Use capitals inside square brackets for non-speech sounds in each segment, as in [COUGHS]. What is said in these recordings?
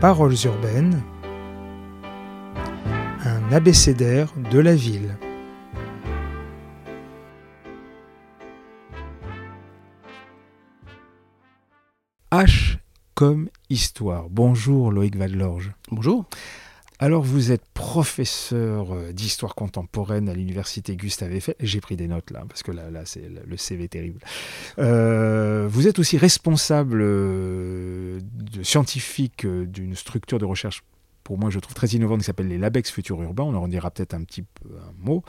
Paroles urbaines, un abécédaire de la ville. H comme histoire. Bonjour Loïc Vadlorge. Bonjour. Alors vous êtes professeur euh, d'histoire contemporaine à l'université Gustave Eiffel. J'ai pris des notes là parce que là, c'est le CV terrible. Euh, vous êtes aussi responsable euh, scientifique d'une structure de recherche pour moi, je trouve très innovante, qui s'appelle les Labex Futurs Urbains. On en dira peut-être un petit peu un mot.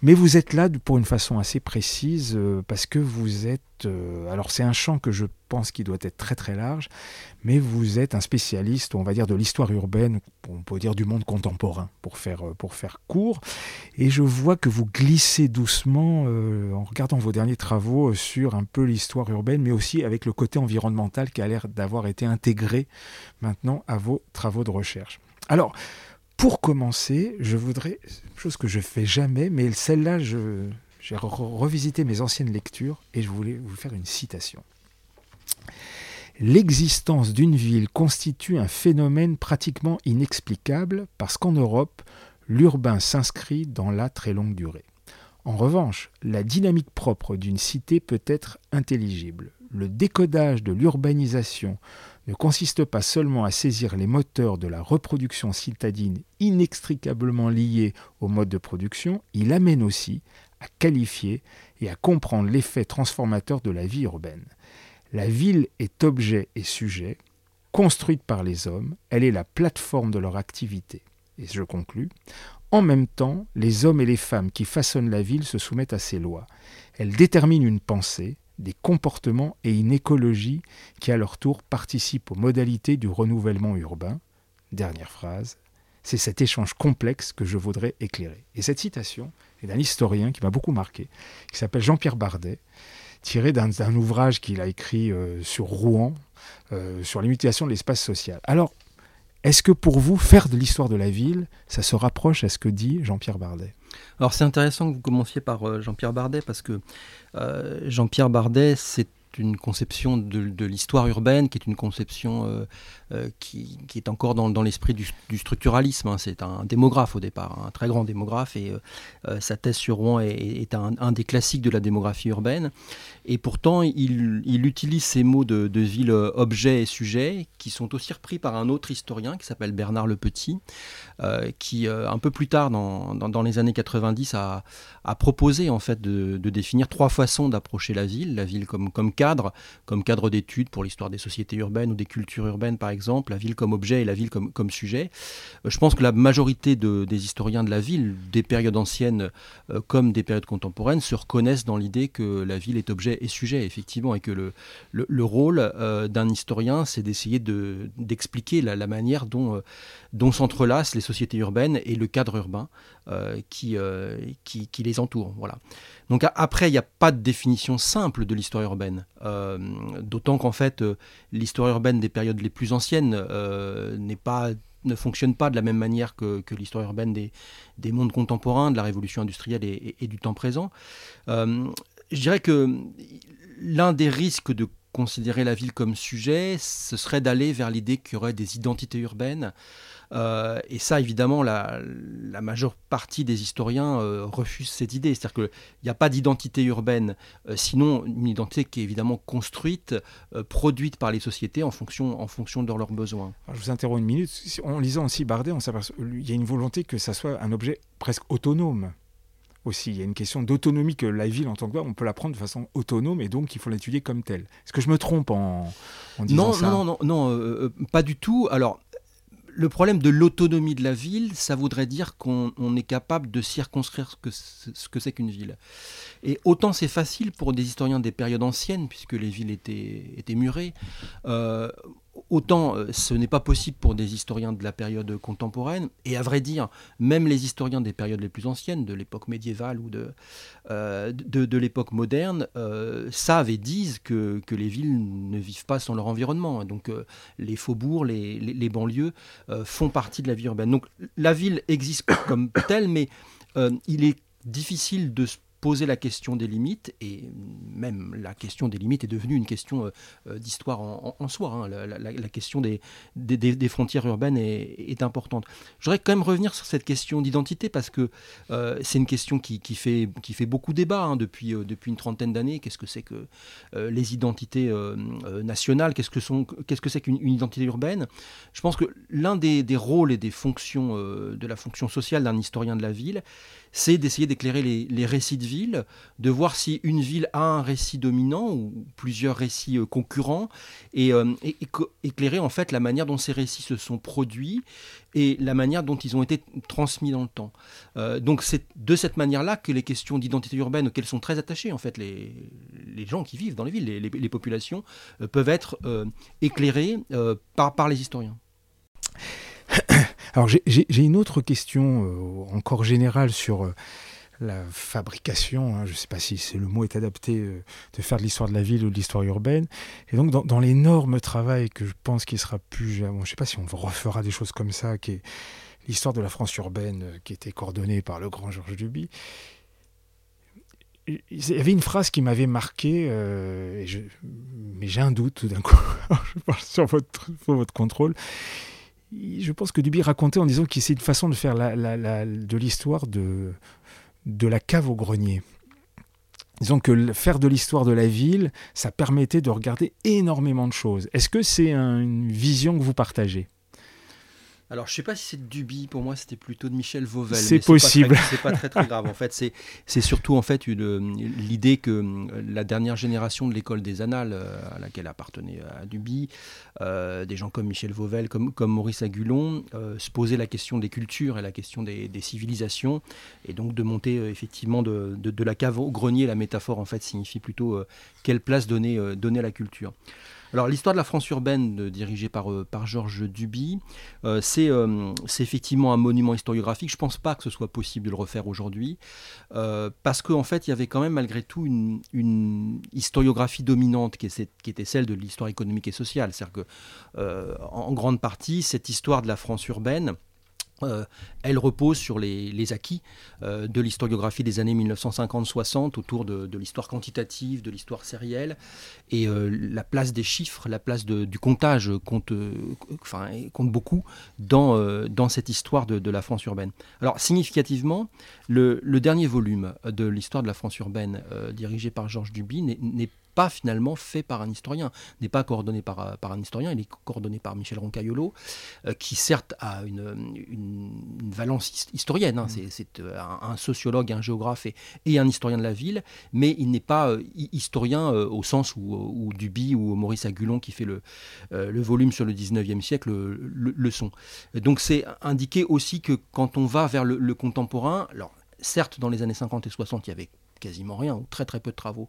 Mais vous êtes là pour une façon assez précise, parce que vous êtes. Alors, c'est un champ que je pense qui doit être très très large, mais vous êtes un spécialiste, on va dire, de l'histoire urbaine, on peut dire du monde contemporain, pour faire, euh, pour faire court. Et je vois que vous glissez doucement, en regardant vos derniers travaux, sur un peu l'histoire urbaine, mais aussi avec le côté environnemental qui a l'air d'avoir été intégré maintenant à vos travaux de recherche. Alors, pour commencer, je voudrais, chose que je fais jamais, mais celle-là, j'ai revisité mes anciennes lectures et je voulais vous faire une citation. L'existence d'une ville constitue un phénomène pratiquement inexplicable parce qu'en Europe, l'urbain s'inscrit dans la très longue durée. En revanche, la dynamique propre d'une cité peut être intelligible. Le décodage de l'urbanisation ne consiste pas seulement à saisir les moteurs de la reproduction citadine inextricablement liés au mode de production, il amène aussi à qualifier et à comprendre l'effet transformateur de la vie urbaine. La ville est objet et sujet, construite par les hommes, elle est la plateforme de leur activité. Et je conclus, en même temps, les hommes et les femmes qui façonnent la ville se soumettent à ces lois. Elles déterminent une pensée, des comportements et une écologie qui à leur tour participent aux modalités du renouvellement urbain. Dernière phrase, c'est cet échange complexe que je voudrais éclairer. Et cette citation est d'un historien qui m'a beaucoup marqué, qui s'appelle Jean-Pierre Bardet, tiré d'un ouvrage qu'il a écrit euh, sur Rouen, euh, sur l'imitation de l'espace social. Alors, est-ce que pour vous, faire de l'histoire de la ville, ça se rapproche à ce que dit Jean-Pierre Bardet? Alors c'est intéressant que vous commenciez par euh, Jean-Pierre Bardet parce que Jean-Pierre Bardet, c'est une conception de, l'histoire urbaine qui est une conception euh, euh, qui, est encore dans, l'esprit du, structuralisme. Hein. C'est un démographe au départ, un très grand démographe, et sa thèse sur Rouen est, un, des classiques de la démographie urbaine. Et pourtant, il, utilise ces mots de, ville objet et sujet qui sont aussi repris par un autre historien qui s'appelle Bernard Le Petit, qui un peu plus tard, dans, les années 90, a, proposé en fait de, de définir trois fois façon d'approcher la ville, la ville comme, comme cadre, comme cadre d'études pour l'histoire des sociétés urbaines ou des cultures urbaines par exemple, la ville comme objet et la ville comme, comme sujet. Euh, je pense que la majorité de, des historiens de la ville, des périodes anciennes euh, comme des périodes contemporaines, se reconnaissent dans l'idée que la ville est objet et sujet, effectivement, et que le, le, rôle euh, d'un historien, c'est d'essayer d'expliquer la, la, manière dont, dont s'entrelacent les sociétés urbaines et le cadre urbain qui, qui, qui, les entoure. Voilà. Donc après, il n'y a pas de définition simple de l'histoire urbaine, euh, d'autant qu'en fait, euh, l'histoire urbaine des périodes les plus anciennes euh, pas, ne fonctionne pas de la même manière que, l'histoire urbaine des, des, mondes contemporains, de la révolution industrielle et du temps présent. je dirais que l'un des risques de considérer la ville comme sujet, ce serait d'aller vers l'idée qu'il y aurait des identités urbaines. Euh, et ça, évidemment, la, majeure partie des historiens euh, refusent cette idée. C'est-à-dire qu'il n'y a pas d'identité urbaine, euh, sinon une identité qui est évidemment construite, produite par les sociétés en fonction, en fonction de leurs besoins. je vous interromps une minute. En lisant aussi Bardet, il y a une volonté que ça soit un objet presque autonome aussi. Il y a une question d'autonomie que la ville en tant que telle, on peut la prendre de façon autonome et donc il faut l'étudier comme telle. Est-ce que je me trompe en, disant non, ça? Non, non, non, non pas du tout. Alors, le problème de l'autonomie de la ville, ça voudrait dire qu'on est capable de circonscrire ce que c'est qu'une ville. Et autant c'est facile pour des historiens des périodes anciennes, puisque les villes étaient, murées, euh, autant euh, ce n'est pas possible pour des historiens de la période contemporaine, et à vrai dire, même les historiens des périodes les plus anciennes, de l'époque médiévale ou de, euh, l'époque moderne, euh, savent et disent que, les villes ne vivent pas sans leur environnement. Donc les faubourgs, les, les, banlieues font partie de la vie urbaine. Donc la ville existe comme telle, mais il est difficile de poser la question des limites, et même la question des limites est devenue une question d'histoire en, soi. Hein. La, question des, des, frontières urbaines est, importante. Je voudrais quand même revenir sur cette question d'identité parce que c'est une question qui, qui, fait, qui fait beaucoup débat hein, depuis, depuis une trentaine d'années. Qu'est-ce que c'est que les identités nationales? Qu'est-ce que qu'est-ce que c'est qu'une identité urbaine? Je pense que l'un des, des, rôles et des fonctions de la fonction sociale d'un historien de la ville, c'est d'essayer d'éclairer les, récits de de voir si une ville a un récit dominant ou plusieurs récits euh, concurrents, et, euh, éclairer en fait la manière dont ces récits se sont produits et la manière dont ils ont été transmis dans le temps. Euh, donc c'est de cette manière-là que les questions d'identité urbaine auxquelles sont très attachés en fait les, gens qui vivent dans les villes, les, populations, peuvent être éclairées par, les historiens. [COUGHS] Alors j'ai une autre question euh, encore générale sur euh, la fabrication, hein. je ne sais pas si le mot est adapté, euh, de faire de l'histoire de la ville ou de l'histoire urbaine. Et donc dans, l'énorme travail que je pense qu'il sera plus, je ne sais pas si on refera des choses comme ça, qui est l'histoire de la France urbaine, qui était coordonnée par le grand Georges Duby. Il y avait une phrase qui m'avait marqué, mais j'ai un doute tout d'un coup. [LAUGHS] je parle sur votre, votre contrôle je pense que Duby racontait en disant que c'est une façon de faire de l'histoire de, de la cave au grenier. Disons que faire de l'histoire de la ville, ça permettait de regarder énormément de choses. Est-ce que c'est une vision que vous partagez? Alors, je sais pas si c'est de Duby, pour moi c'était plutôt de Michel Vauvel. C'est possible. C'est pas, très très grave. En fait, c'est surtout en fait l'idée que euh, la dernière génération de l'école des Annales, euh, à laquelle appartenait euh, à Duby, des gens comme Michel Vauvel, comme, comme Maurice Agulon, se posaient la question des cultures et la question des, civilisations, et donc de monter effectivement de, de, la cave au grenier. La métaphore en fait signifie plutôt quelle place donner, donner à la culture. Alors l'histoire de la France urbaine, dirigée par, euh, par Georges Duby, euh, euh, c'est effectivement un monument historiographique. Je ne pense pas que ce soit possible de le refaire aujourd'hui, parce qu'en fait, il y avait quand même malgré tout une, historiographie dominante qui, qui, était celle de l'histoire économique et sociale. C'est-à-dire que, en grande partie, cette histoire de la France urbaine, euh, elle repose sur les, acquis euh, de l'historiographie des années 1950-60 autour de, l'histoire quantitative, de l'histoire sérielle, et euh, la place des chiffres, la place du comptage compte, beaucoup dans, dans cette histoire de, la France urbaine. Alors significativement, le, le dernier volume de l'histoire de la France urbaine dirigé par Georges Duby n'est pas finalement fait par un historien, n'est pas coordonné par, euh, par un historien, il est coordonné par Michel Roncaiolo, euh, qui certes a une, une, valence historienne, hein. mmh. c'est euh, un, sociologue, un géographe et, un historien de la ville, mais il n'est pas historien au sens où, Duby ou Maurice Agulon, qui fait le, le volume sur le 19e siècle, le, sont. Donc c'est indiqué aussi que quand on va vers le, le contemporain, alors certes dans les années 50 et 60 il y avait quasiment rien, ou très très peu de travaux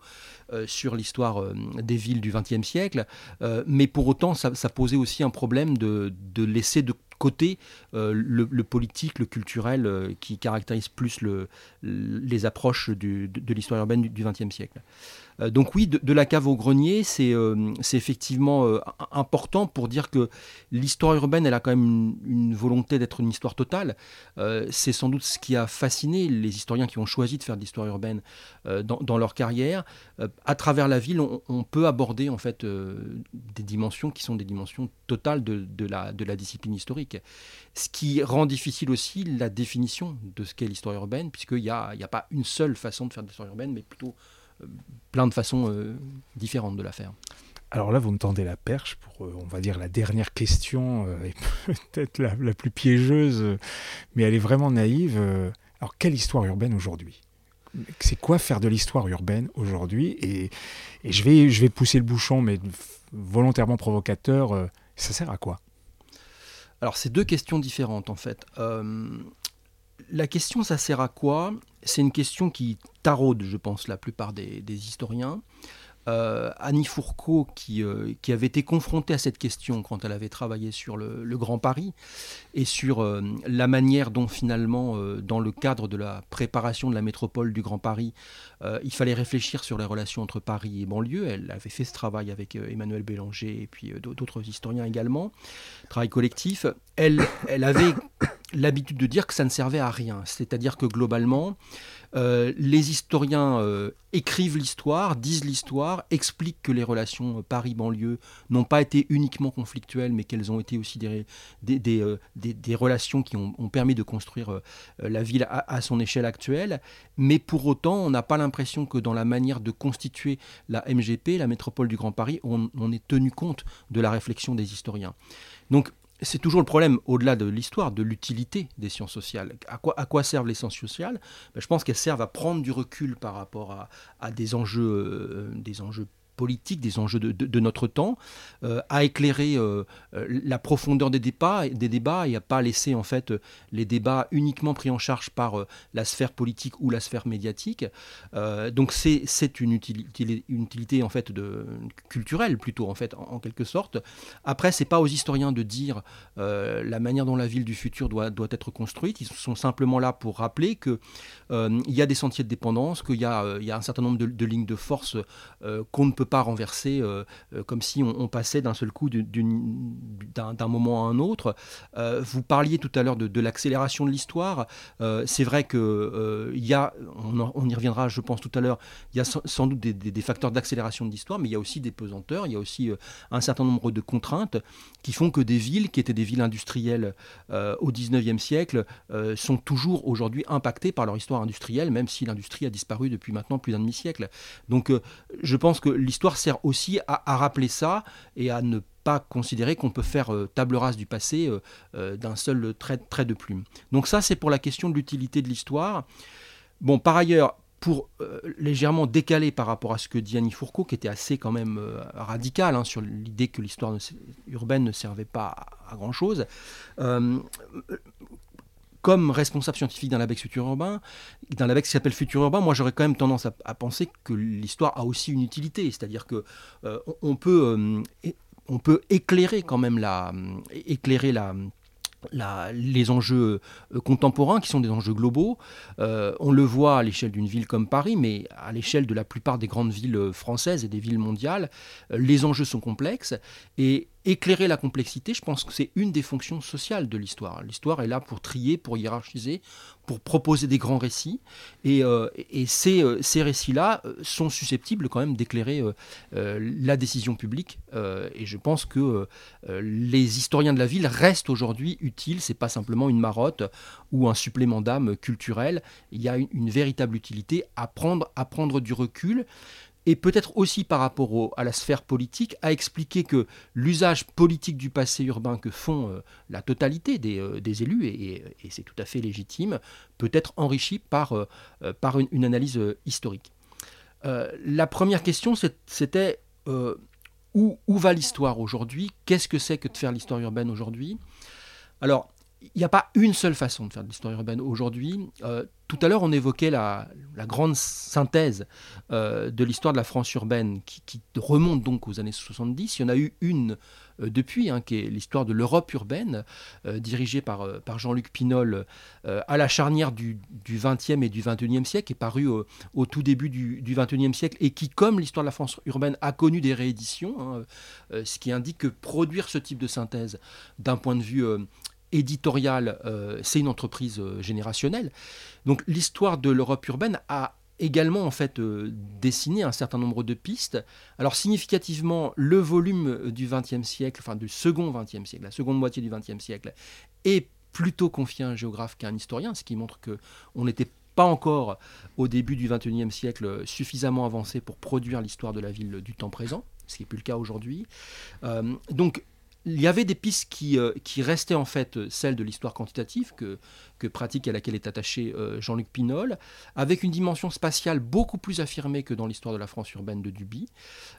euh, sur l'histoire euh, des villes du XXe siècle, euh, mais pour autant ça, posait aussi un problème de, laisser de côté le, politique, le culturel qui caractérise plus le, les approches de, l'histoire urbaine du XXe siècle. Euh, donc oui, de, la cave au grenier, c'est euh, effectivement euh, important pour dire que l'histoire urbaine, elle a quand même une, volonté d'être une histoire totale. c'est sans doute ce qui a fasciné les historiens qui ont choisi de faire de l'histoire urbaine dans, leur carrière. à travers la ville, on, peut aborder en fait des dimensions qui sont des dimensions totales de, la, de la discipline historique. Ce qui rend difficile aussi la définition de ce qu'est l'histoire urbaine, puisqu'il n'y a, a pas une seule façon de faire de l'histoire urbaine, mais plutôt plein de façons euh, différentes de la faire. Alors là, vous me tendez la perche pour, euh, on va dire, la dernière question, euh, et [LAUGHS] peut-être la, plus piégeuse, mais elle est vraiment naïve. alors, quelle histoire urbaine aujourd'hui? C'est quoi faire de l'histoire urbaine aujourd'hui? Et, je, vais, je vais pousser le bouchon, mais volontairement provocateur, ça sert à quoi? Alors, c'est deux questions différentes, en fait la question, ça sert à quoi? C'est une question qui taraude, je pense, la plupart des, historiens. Euh, Annie Fourcault, euh, qui, avait été confrontée à cette question quand elle avait travaillé sur le, Grand Paris et sur euh, la manière dont finalement, dans le cadre de la préparation de la métropole du Grand Paris, il fallait réfléchir sur les relations entre Paris et banlieue. Elle avait fait ce travail avec Emmanuel Bélanger et puis d'autres historiens également, travail collectif. Elle, elle avait l'habitude de dire que ça ne servait à rien. C'est-à-dire que globalement, euh, les historiens euh, écrivent l'histoire, disent l'histoire, expliquent que les relations euh, Paris-banlieue n'ont pas été uniquement conflictuelles, mais qu'elles ont été aussi des, des, relations qui ont, permis de construire la ville à, son échelle actuelle. Mais pour autant, on n'a pas l'impression que dans la manière de constituer la MGP, la métropole du Grand Paris, on, on ait tenu compte de la réflexion des historiens. Donc c'est toujours le problème, au-delà de l'histoire, de l'utilité des sciences sociales. À quoi, servent les sciences sociales? Ben, Je pense qu'elles servent à prendre du recul par rapport à, à des enjeux, euh, des enjeux politique, des enjeux de, notre temps, euh, à éclairer euh, euh, la profondeur des débats, des débats et à pas laisser en fait les débats uniquement pris en charge par la sphère politique ou la sphère médiatique. donc c'est une utilité, une utilité en fait de, culturelle plutôt en fait en, quelque sorte. Après c'est pas aux historiens de dire la manière dont la ville du futur doit, doit être construite. Ils sont simplement là pour rappeler que il y a des sentiers de dépendance, qu'il y, y a un certain nombre de, de lignes de force qu'on ne peut pas renverser euh, euh, comme si on, passait d'un seul coup d'un moment à un autre. Euh, vous parliez tout à l'heure de, l'accélération de l'histoire. C'est vrai que il y a, on, y reviendra, je pense tout à l'heure. Il y a sans, doute des, facteurs d'accélération de l'histoire, mais il y a aussi des pesanteurs. Il y a aussi un certain nombre de contraintes qui font que des villes qui étaient des villes industrielles au 19e siècle sont toujours aujourd'hui impactées par leur histoire industrielle, même si l'industrie a disparu depuis maintenant plus d'un demi-siècle. Donc je pense que l'histoire sert aussi à, rappeler ça et à ne pas considérer qu'on peut faire euh, table rase du passé euh, euh, d'un seul trait, de plume. Donc ça, c'est pour la question de l'utilité de l'histoire. Bon, par ailleurs, pour légèrement décaler par rapport à ce que dit Annie Fourcault, qui était assez quand même radical hein, sur l'idée que l'histoire urbaine ne servait pas à, grand-chose, comme responsable scientifique d'un label futur urbain, d'un label qui s'appelle Futur urbain, moi j'aurais quand même tendance à, penser que l'histoire a aussi une utilité, c'est-à-dire que euh, on, peut, euh, on peut éclairer quand même la, éclairer la, les enjeux euh, contemporains qui sont des enjeux globaux. on le voit à l'échelle d'une ville comme Paris, mais à l'échelle de la plupart des grandes villes françaises et des villes mondiales, les enjeux sont complexes et éclairer la complexité, je pense que c'est une des fonctions sociales de l'histoire. L'histoire est là pour trier, pour hiérarchiser, pour proposer des grands récits. Et, euh, ces, euh, ces récits-là euh, sont susceptibles quand même d'éclairer la décision publique. et je pense que les historiens de la ville restent aujourd'hui utiles. C'est pas simplement une marotte ou un supplément d'âme culturel. Il y a une, véritable utilité à prendre du recul et peut-être aussi par rapport à la sphère politique, à expliquer que l'usage politique du passé urbain que font euh, la totalité des, euh, élus, et, c'est tout à fait légitime, peut être enrichi par, euh, par une, analyse historique. la première question, c'était où, où, va l'histoire aujourd'hui? Qu'est-ce que c'est que de faire l'histoire urbaine aujourd'hui? Alors, il n'y a pas une seule façon de faire de l'histoire urbaine aujourd'hui. Euh, tout à l'heure, on évoquait la, grande synthèse euh, de l'histoire de la France urbaine qui, remonte donc aux années 70. Il y en a eu une euh, depuis, hein, qui est l'histoire de l'Europe urbaine, dirigée par, Jean-Luc Pinol à la charnière du, du, 20e et du 21e siècle, est parue au tout début du, du 21e siècle et qui, comme l'histoire de la France urbaine, a connu des rééditions, hein, ce qui indique que produire ce type de synthèse d'un point de vue éditorial, euh, c'est une entreprise euh, générationnelle. Donc l'histoire de l'Europe urbaine a également en fait euh, dessiné un certain nombre de pistes. Alors significativement, le volume du XXe siècle, enfin du second XXe siècle, la seconde moitié du XXe siècle, est plutôt confié à un géographe qu'à un historien, ce qui montre que on n'était pas encore au début du XXIe siècle suffisamment avancé pour produire l'histoire de la ville du temps présent, ce qui n'est plus le cas aujourd'hui. donc il y avait des pistes qui, euh, restaient en fait euh, celles de l'histoire quantitative que, que pratique à laquelle est attaché euh, Jean-Luc Pinol, avec une dimension spatiale beaucoup plus affirmée que dans l'histoire de la France urbaine de Duby.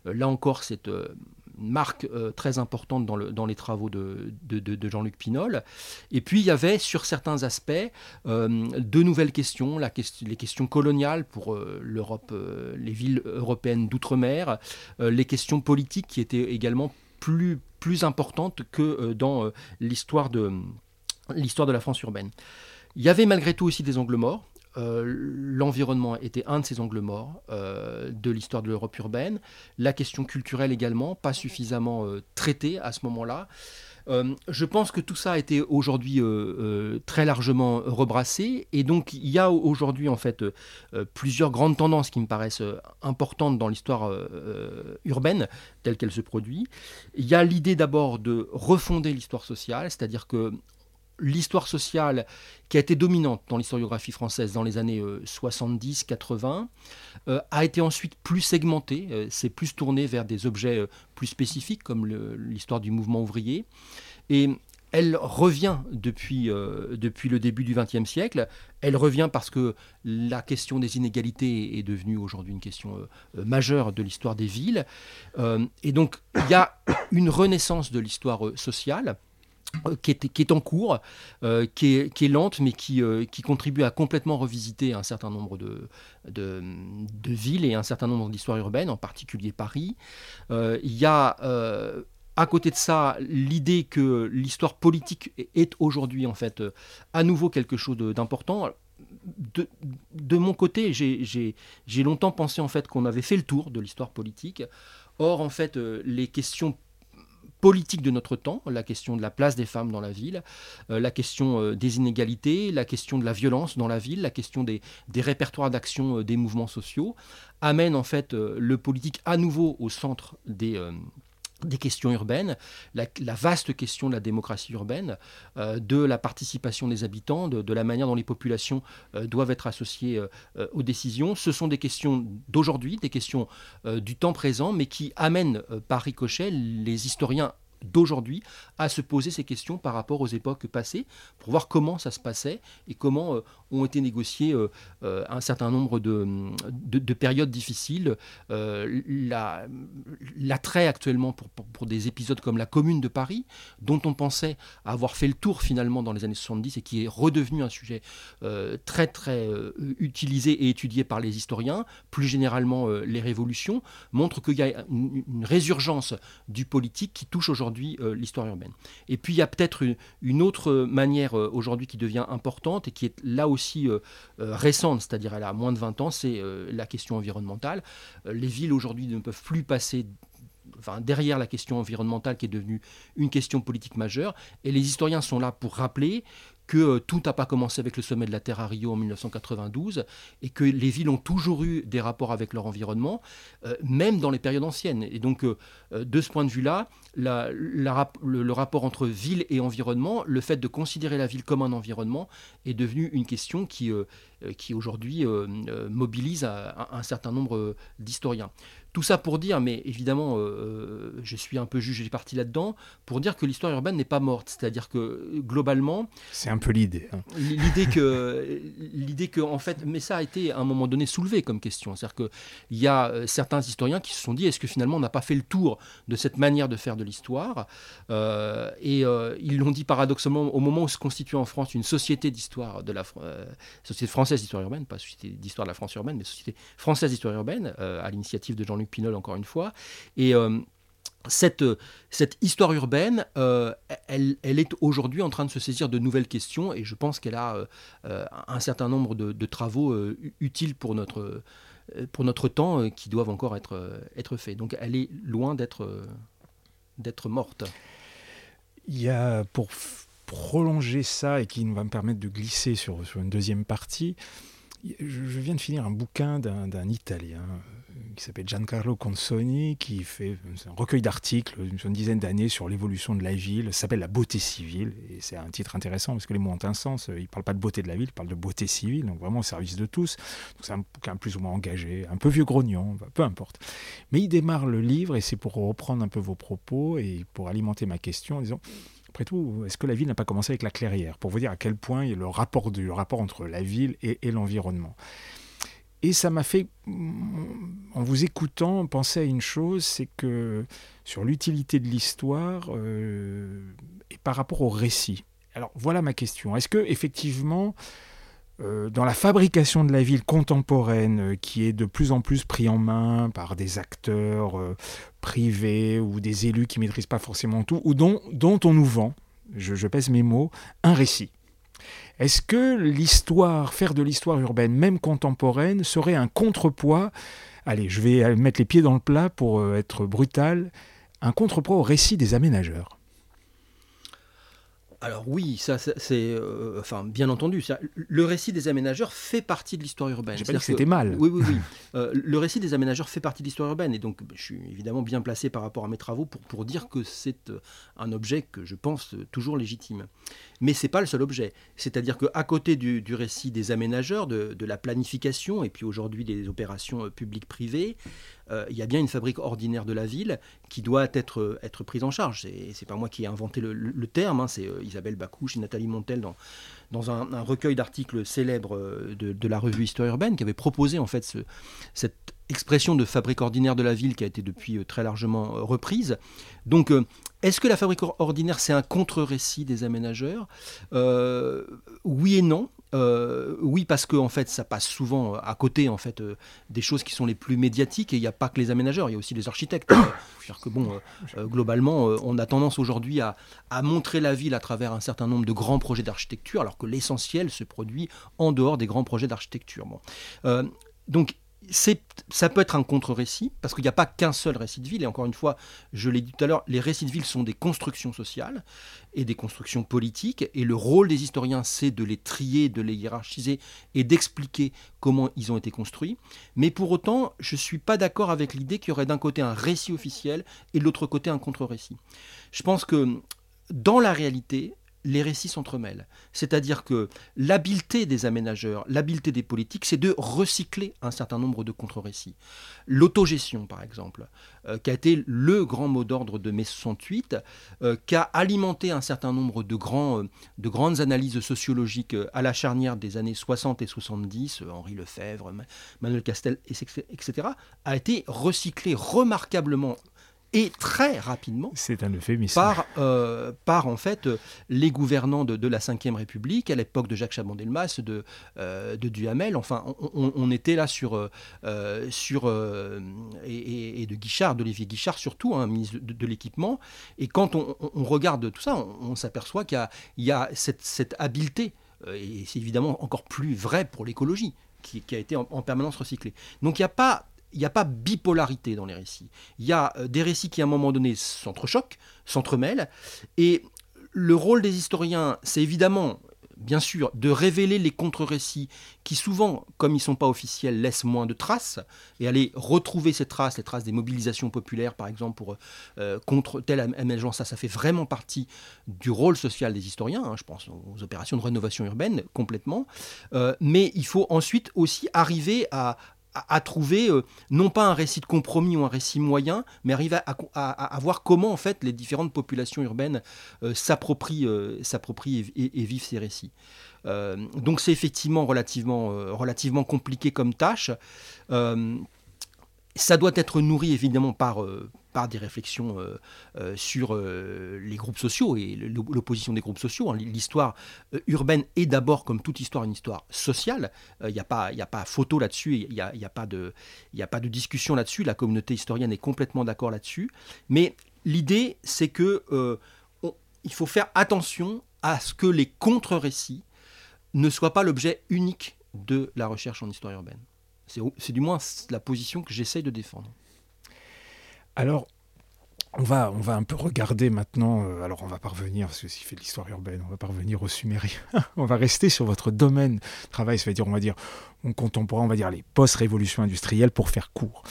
là encore, c'est une marque très importante dans, le, dans les travaux de, de, de, Jean-Luc Pinol. Et puis il y avait sur certains aspects de nouvelles questions, la les questions coloniales pour l'Europe, les villes européennes d'outre-mer, les questions politiques qui étaient également plus, importante que euh, dans euh, l'histoire de, l'histoire de la France urbaine. Il y avait malgré tout aussi des angles morts. Euh, l'environnement était un de ces angles morts de l'histoire de l'Europe urbaine. La question culturelle également, pas suffisamment traitée à ce moment-là. Euh, je pense que tout ça a été aujourd'hui euh, euh, très largement rebrassé et donc il y a aujourd'hui en fait plusieurs grandes tendances qui me paraissent importantes dans l'histoire urbaine telle qu'elle se produit. Il y a l'idée d'abord de refonder l'histoire sociale, c'est-à-dire que l'histoire sociale qui a été dominante dans l'historiographie française dans les années 70-80 a été ensuite plus segmentée, c'est plus tourné vers des objets plus spécifiques comme l'histoire du mouvement ouvrier. Et elle revient depuis, euh, le début du XXe siècle. Elle revient parce que la question des inégalités est devenue aujourd'hui une question euh, euh, majeure de l'histoire des villes. et donc, il y a une renaissance de l'histoire sociale. Qui est, qui est, en cours, qui, est, qui, est, lente, mais qui, qui, contribue à complètement revisiter un certain nombre de, villes et un certain nombre d'histoires urbaines, en particulier Paris. Il y a à côté de ça, l'idée que l'histoire politique est aujourd'hui en fait euh, à nouveau quelque chose d'important. De, de, mon côté, j'ai longtemps pensé en fait qu'on avait fait le tour de l'histoire politique. Or, en fait, euh, les questions politiques de notre temps, la question de la place des femmes dans la ville, euh, la question des inégalités, la question de la violence dans la ville, la question des, des répertoires d'action des mouvements sociaux, amènent en fait le politique à nouveau au centre des des questions urbaines, la, vaste question de la démocratie urbaine, euh, de la participation des habitants, de, la manière dont les populations euh, doivent être associées euh, aux décisions. Ce sont des questions d'aujourd'hui, des questions du temps présent, mais qui amènent par ricochet les historiens d'aujourd'hui à se poser ces questions par rapport aux époques passées pour voir comment ça se passait et comment euh, ont été négociées euh, euh, un certain nombre de, de, périodes difficiles. L'attrait actuellement pour, pour, des épisodes comme la Commune de Paris, dont on pensait avoir fait le tour finalement dans les années 70 et qui est redevenu un sujet très très utilisé et étudié par les historiens, plus généralement les révolutions, montre qu'il y a une résurgence du politique qui touche aujourd'hui euh, l'histoire urbaine. Et puis il y a peut-être une, autre manière euh, aujourd'hui qui devient importante et qui est là aussi euh, récente, c'est-à-dire elle a moins de 20 ans, c'est la question environnementale. les villes aujourd'hui ne peuvent plus passer Enfin, derrière la question environnementale qui est devenue une question politique majeure. Et les historiens sont là pour rappeler que euh, tout n'a pas commencé avec le sommet de la Terre à Rio en 1992 et que les villes ont toujours eu des rapports avec leur environnement, euh, même dans les périodes anciennes. Et donc, euh, de ce point de vue-là, le, rapport entre ville et environnement, le fait de considérer la ville comme un environnement, est devenu une question qui, qui aujourd'hui mobilise un certain nombre d'historiens. Tout ça pour dire, mais évidemment, euh, euh, je suis un peu jugé parti là-dedans, pour dire que l'histoire urbaine n'est pas morte. C'est-à-dire que globalement. C'est un peu l'idée. Hein. L'idée que, [LAUGHS] l'idée que, en fait, mais ça a été à un moment donné soulevé comme question. C'est-à-dire qu'il y a euh, certains historiens qui se sont dit est-ce que finalement on n'a pas fait le tour de cette manière de faire de l'histoire? Et ils l'ont dit paradoxalement au moment où se constitue en France une société d'histoire de la société française d'histoire urbaine, pas société d'histoire de la France urbaine, mais société française d'histoire urbaine, à l'initiative de Jean-Luc Pinol, encore une fois. Et euh, cette, cette, histoire urbaine, euh, elle, elle, est aujourd'hui en train de se saisir de nouvelles questions et je pense qu'elle a euh, un certain nombre de, travaux utiles pour notre, pour notre temps qui doivent encore être, être faits. Donc elle est loin d'être morte. Il y a, pour prolonger ça et qui va me permettre de glisser sur, sur une deuxième partie, je viens de finir un bouquin d'un Italien qui s'appelle Giancarlo Consoni, qui fait un recueil d'articles une dizaine d'années sur l'évolution de la ville, s'appelle La beauté civile, et c'est un titre intéressant parce que les mots ont un sens, il ne parle pas de beauté de la ville, il parle de beauté civile, donc vraiment au service de tous. c'est un bouquin plus ou moins engagé, un peu vieux grognon, peu importe. Mais il démarre le livre, et c'est pour reprendre un peu vos propos et pour alimenter ma question, en disant après tout, est-ce que la ville n'a pas commencé avec la clairière? Pour vous dire à quel point il y a le rapport, du, rapport entre la ville et l'environnement. Et ça m'a fait, en vous écoutant, penser à une chose, c'est que sur l'utilité de l'histoire euh, et par rapport au récit. Alors voilà ma question. Est-ce que effectivement, euh, dans la fabrication de la ville contemporaine, euh, qui est de plus en plus pris en main par des acteurs privés ou des élus qui maîtrisent pas forcément tout, ou dont, on nous vend, je pèse mes mots, un récit? Est-ce que l'histoire, faire de l'histoire urbaine, même contemporaine, serait un contrepoids Allez, je vais mettre les pieds dans le plat pour euh, être brutal, un contrepoids au récit des aménageurs? Alors oui, ça, c'est, euh, enfin, bien entendu, le récit des aménageurs fait partie de l'histoire urbaine. J'ai pas dit que c'était mal. Oui, oui, oui. [LAUGHS] Euh, le récit des aménageurs fait partie de l'histoire urbaine, et donc je suis évidemment bien placé par rapport à mes travaux pour, pour dire que c'est euh, un objet que je pense toujours légitime. Mais c'est pas le seul objet. C'est-à-dire qu'à côté du, du, récit des aménageurs, de, de la planification, et puis aujourd'hui des opérations publiques-privées, euh, il y a bien une fabrique ordinaire de la ville qui doit être, euh, prise en charge. C'est pas moi qui ai inventé le, terme, hein, c'est euh, Isabelle Bacouche et Nathalie Montel dans, dans un, recueil d'articles célèbres de, la revue Histoire urbaine qui avait proposé en fait cette expression de fabrique ordinaire de la ville qui a été depuis très largement reprise. Donc, est-ce que la fabrique ordinaire, c'est un contre-récit des aménageurs? Oui et non. Euh, oui, parce que en fait, ça passe souvent à côté en fait euh, des choses qui sont les plus médiatiques. Et il n'y a pas que les aménageurs, il y a aussi les architectes. [COUGHS] dire que bon, euh, globalement, on a tendance aujourd'hui à, à, montrer la ville à travers un certain nombre de grands projets d'architecture, alors que l'essentiel se produit en dehors des grands projets d'architecture. Bon. donc ça peut être un contre-récit, parce qu'il n'y a pas qu'un seul récit de ville, et encore une fois, je l'ai dit tout à l'heure, les récits de ville sont des constructions sociales et des constructions politiques, et le rôle des historiens, c'est de les trier, de les hiérarchiser et d'expliquer comment ils ont été construits. Mais pour autant, je ne suis pas d'accord avec l'idée qu'il y aurait d'un côté un récit officiel et de l'autre côté un contre-récit. Je pense que dans la réalité, les récits s'entremêlent. C'est-à-dire que l'habileté des aménageurs, l'habileté des politiques, c'est de recycler un certain nombre de contre-récits. L'autogestion, par exemple, euh, qui a été le grand mot d'ordre de mai 68, euh, qui a alimenté un certain nombre de, grands, euh, de grandes analyses sociologiques à la charnière des années 60 et 70, Henri Lefebvre, Manuel Castel, etc., a été recyclé remarquablement et très rapidement c'est un euphémisme. par, euh, par en fait les gouvernants de, la Ve République à l'époque de Jacques Chaban-Delmas, de, euh, de Duhamel. Enfin, on, était là sur, euh, sur et, de Guichard, d'Olivier Guichard surtout, hein, ministre de, l'équipement. Et quand on, regarde tout ça, on, s'aperçoit qu'il y, y a, cette, cette habileté, et c'est évidemment encore plus vrai pour l'écologie, qui, qui, a été en, en permanence recyclée. Donc il n'y a pas il n'y a pas bipolarité dans les récits. Il y a euh, des récits qui à un moment donné s'entrechoquent, s'entremêlent, et le rôle des historiens, c'est évidemment, bien sûr, de révéler les contre-récits qui souvent, comme ils ne sont pas officiels, laissent moins de traces, et aller retrouver ces traces, les traces des mobilisations populaires, par exemple, pour, euh, contre telle aménagement, ça, ça fait vraiment partie du rôle social des historiens, hein, je pense aux opérations de rénovation urbaine, complètement, euh, mais il faut ensuite aussi arriver à, à, trouver euh, non pas un récit de compromis ou un récit moyen, mais arriver à, voir comment en fait les différentes populations urbaines euh, s'approprient, euh, et, vivent ces récits. donc c'est effectivement relativement, relativement compliqué comme tâche. ça doit être nourri évidemment par, par des réflexions euh, euh, sur euh, les groupes sociaux et l'opposition des groupes sociaux. Hein. L'histoire urbaine est d'abord, comme toute histoire, une histoire sociale. Il n'y a, pas, photo là-dessus, il n'y a, a, pas de, a pas de discussion là-dessus. La communauté historienne est complètement d'accord là-dessus. Mais l'idée, c'est que il faut faire attention à ce que les contre-récits ne soient pas l'objet unique de la recherche en histoire urbaine. C'est du moins la position que j'essaye de défendre. Alors, on va, un peu regarder maintenant, euh, alors on va parvenir, parce que s'il fait de l'histoire urbaine, on va parvenir au Sumérien. [LAUGHS] on va rester sur votre domaine de travail, ça veut dire, on va dire, on contemporain, on va dire les post-révolutions industrielles pour faire court.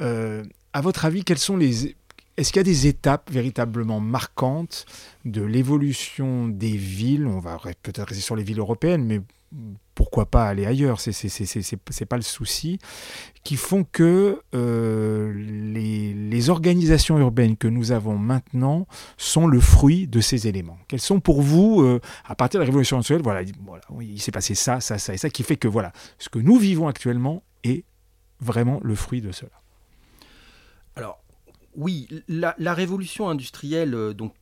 Euh, à votre avis, quelles sont les... Est-ce qu'il y a des étapes véritablement marquantes de l'évolution des villes? On va peut-être rester sur les villes européennes, mais pourquoi pas aller ailleurs, c'est pas le souci, qui font que euh, les, organisations urbaines que nous avons maintenant sont le fruit de ces éléments. Quels sont pour vous, euh, à partir de la révolution industrielle, voilà, voilà il s'est passé ça, ça, ça et ça, qui fait que voilà, ce que nous vivons actuellement est vraiment le fruit de cela. Alors, oui, la, la révolution industrielle, euh, donc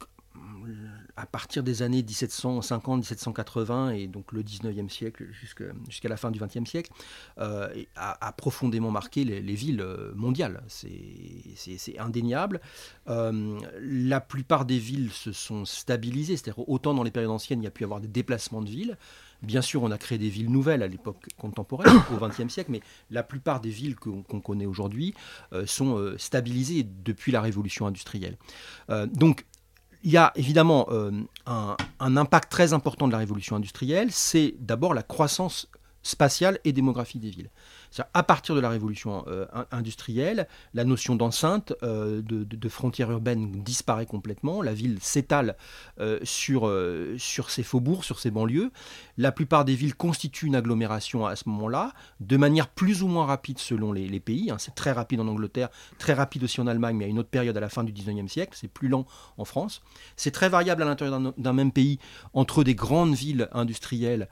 à partir des années 1750-1780 et donc le 19e siècle jusqu'à la fin du 20e siècle, euh, a, profondément marqué les, villes euh, mondiales. C'est indéniable. Euh, la plupart des villes se sont stabilisées, c'est-à-dire autant dans les périodes anciennes, il y a pu y avoir des déplacements de villes. Bien sûr, on a créé des villes nouvelles à l'époque contemporaine, [COUGHS] au XXe siècle, mais la plupart des villes qu'on connaît aujourd'hui sont stabilisées depuis la révolution industrielle. donc, il y a évidemment un, un, impact très important de la révolution industrielle, c'est d'abord la croissance spatiale et démographique des villes à partir de la révolution euh, industrielle, la notion d'enceinte, euh, de, frontière urbaine disparaît complètement. La ville s'étale euh, sur, sur ses faubourgs, sur ses banlieues. La plupart des villes constituent une agglomération à ce moment-là, de manière plus ou moins rapide selon les, pays. Hein. C'est très rapide en Angleterre, très rapide aussi en Allemagne, mais à une autre période à la fin du 19e siècle. C'est plus lent en France. C'est très variable à l'intérieur d'un même pays entre des grandes villes industrielles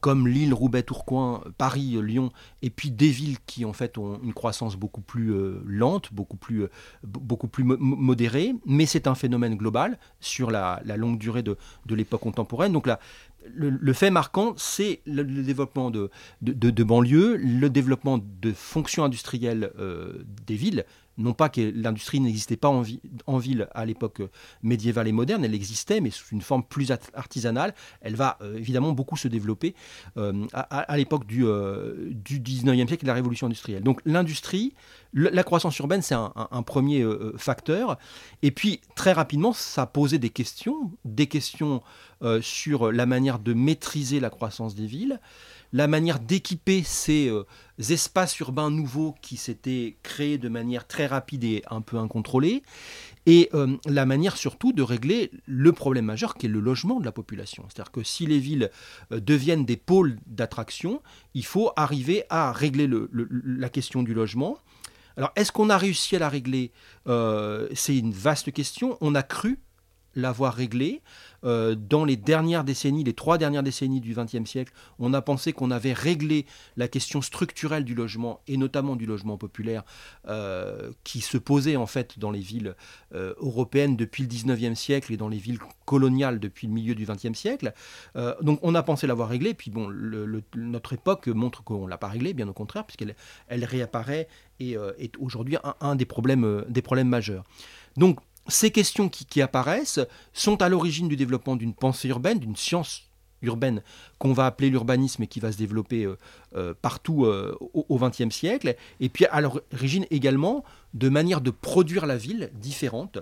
comme Lille, Roubaix, Tourcoing, Paris, Lyon et puis des villes qui en fait ont une croissance beaucoup plus euh, lente, beaucoup plus, euh, modérée, mais c'est un phénomène global sur la, longue durée de, l'époque contemporaine. Donc là, le, fait marquant, c'est le, développement de, de, banlieues, le développement de fonctions industrielles euh, des villes, non pas que l'industrie n'existait pas en, ville à l'époque médiévale et moderne, elle existait, mais sous une forme plus artisanale. Elle va euh, évidemment beaucoup se développer euh, à, l'époque du, euh, du 19e siècle et de la révolution industrielle. Donc l'industrie, la croissance urbaine, c'est un, premier facteur. Et puis très rapidement, ça posait des questions, des questions sur la manière de maîtriser la croissance des villes la manière d'équiper ces euh, espaces urbains nouveaux qui s'étaient créés de manière très rapide et un peu incontrôlée, et euh, la manière surtout de régler le problème majeur qui est le logement de la population. C'est-à-dire que si les villes euh, deviennent des pôles d'attraction, il faut arriver à régler la question du logement. Alors, est-ce qu'on a réussi à la régler? C'est une vaste question. On a cru l'avoir réglé. Euh, dans les dernières décennies, les trois dernières décennies du XXe siècle, on a pensé qu'on avait réglé la question structurelle du logement, et notamment du logement populaire, euh, qui se posait en fait dans les villes euh, européennes depuis le XIXe siècle et dans les villes coloniales depuis le milieu du XXe siècle. donc on a pensé l'avoir réglé, puis bon, notre époque montre qu'on ne l'a pas réglé, bien au contraire, puisqu'elle elle réapparaît et est aujourd'hui un, un, des, problèmes, des problèmes majeurs. Donc ces questions qui, apparaissent sont à l'origine du développement d'une pensée urbaine, d'une science urbaine qu'on va appeler l'urbanisme et qui va se développer euh, euh, partout euh, au XXe siècle, et puis à l'origine également de manières de produire la ville différentes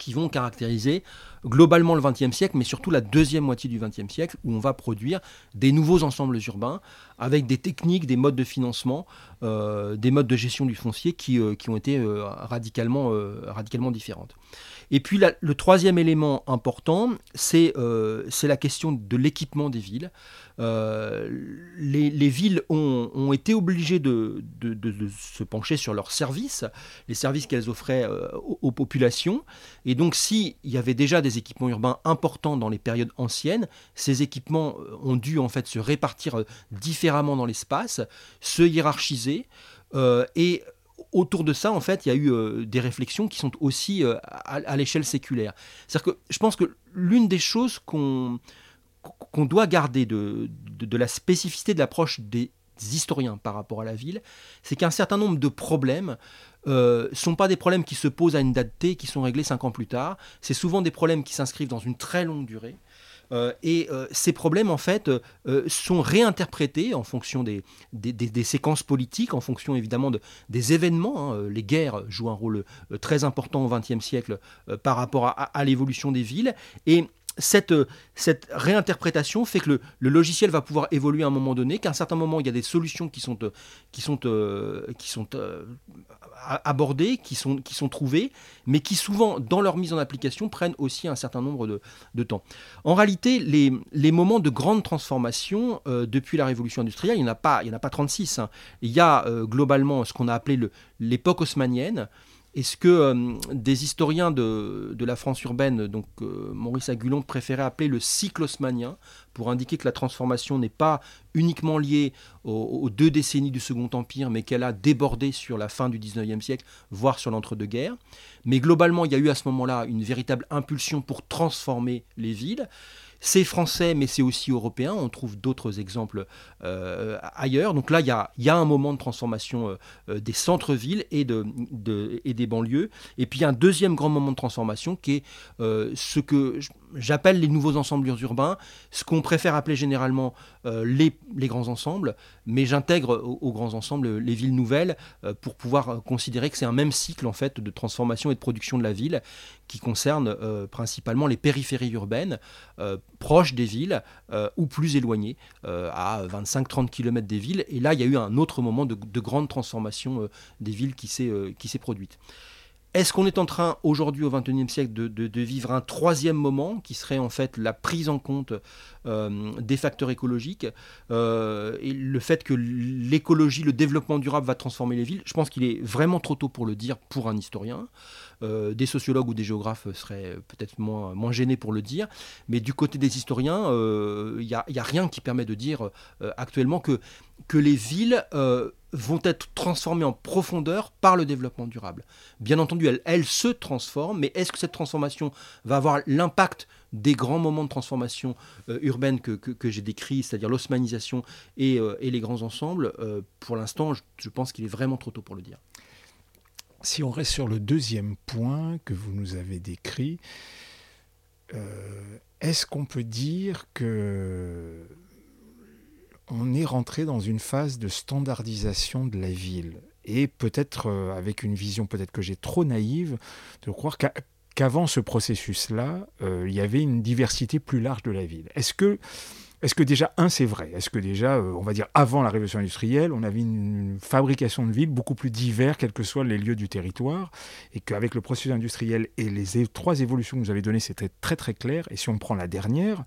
qui vont caractériser globalement le XXe siècle, mais surtout la deuxième moitié du XXe siècle, où on va produire des nouveaux ensembles urbains avec des techniques, des modes de financement, euh, des modes de gestion du foncier qui, euh, ont été euh, radicalement, radicalement différentes. Et puis le troisième élément important, c'est la question de l'équipement des villes. Les, villes ont, été obligées de, se pencher sur leurs services, les services qu'elles offraient aux, aux, populations. Et donc s'il y avait déjà des équipements urbains importants dans les périodes anciennes. Ces équipements euh, ont dû en fait se répartir euh, différemment dans l'espace, se hiérarchiser euh, et autour de ça, en fait, il y a eu des réflexions qui sont aussi à, l'échelle séculaire. C'est-à-dire que je pense que l'une des choses qu'on qu'on doit garder de, de, la spécificité de l'approche des historiens par rapport à la ville, c'est qu'un certain nombre de problèmes euh, sont pas des problèmes qui se posent à une date T, qui sont réglés cinq ans plus tard. C'est souvent des problèmes qui s'inscrivent dans une très longue durée. Euh, et euh, ces problèmes, en fait, euh, sont réinterprétés en fonction des, séquences politiques, en fonction évidemment de, des événements. Hein. Les guerres jouent un rôle très important au XXe siècle par rapport à, l'évolution des villes. Et cette, cette réinterprétation fait que le, logiciel va pouvoir évoluer à un moment donné, qu'à un certain moment, il y a des solutions qui sont, qui sont, qui sont abordées, qui sont, qui sont trouvées, mais qui souvent, dans leur mise en application, prennent aussi un certain nombre de, de temps. En réalité, les, les, moments de grande transformation euh, depuis la révolution industrielle, il n'y en, a pas, en a pas 36. Hein. Il y a euh, globalement ce qu'on a appelé l'époque haussmanienne, est ce que euh, des historiens de, la France urbaine, donc Maurice Agulon, préférait appeler le cycle haussmanien, pour indiquer que la transformation n'est pas uniquement liée aux, deux décennies du Second Empire, mais qu'elle a débordé sur la fin du XIXe siècle, voire sur l'entre-deux-guerres? Mais globalement, il y a eu à ce moment-là une véritable impulsion pour transformer les villes. C'est français, mais c'est aussi européen. On trouve d'autres exemples euh, ailleurs. Donc là, il y a, un moment de transformation euh, euh, des centres-villes et des banlieues. Et puis, il y a un deuxième grand moment de transformation qui est ce que j'appelle les nouveaux ensembles urbains, ce qu'on préfère appeler généralement euh, les, grands ensembles, mais j'intègre aux, grands ensembles les villes nouvelles euh, pour pouvoir considérer que c'est un même cycle en fait de transformation et de production de la ville qui concerne principalement les périphéries urbaines proches des villes ou plus éloignées, à 25-30 km des villes. Et là, il y a eu un autre moment de grande transformation des villes qui s'est produite. Est-ce qu'on est en train aujourd'hui au XXIe siècle de, vivre un troisième moment qui serait en fait la prise en compte euh, des facteurs écologiques euh, et le fait que l'écologie, le développement durable va transformer les villes? Je pense qu'il est vraiment trop tôt pour le dire pour un historien. Euh, des sociologues ou des géographes seraient peut-être moins, gênés pour le dire, mais du côté des historiens, il n'y a, rien qui permet de dire actuellement que les villes vont être transformées en profondeur par le développement durable. Bien entendu, elles, se transforment, mais est-ce que cette transformation va avoir l'impact des grands moments de transformation euh, urbaine que, j'ai décrits, c'est-à-dire l'osmanisation et, euh, les grands ensembles euh, Pour l'instant, je, pense qu'il est vraiment trop tôt pour le dire. Si on reste sur le deuxième point que vous nous avez décrit, est-ce qu'on peut dire que on est rentré dans une phase de standardisation de la ville. Et peut-être euh, avec une vision peut-être que j'ai trop naïve de croire qu'avant ce processus-là, euh, il y avait une diversité plus large de la ville. Est-ce que, est que déjà, un, c'est vrai? Est-ce que déjà, euh, on va dire, avant la révolution industrielle, on avait une, fabrication de villes beaucoup plus diverses, quels que soient les lieux du territoire, et qu'avec le processus industriel et les trois évolutions que vous avez données, c'était très très clair. Et si on prend la dernière,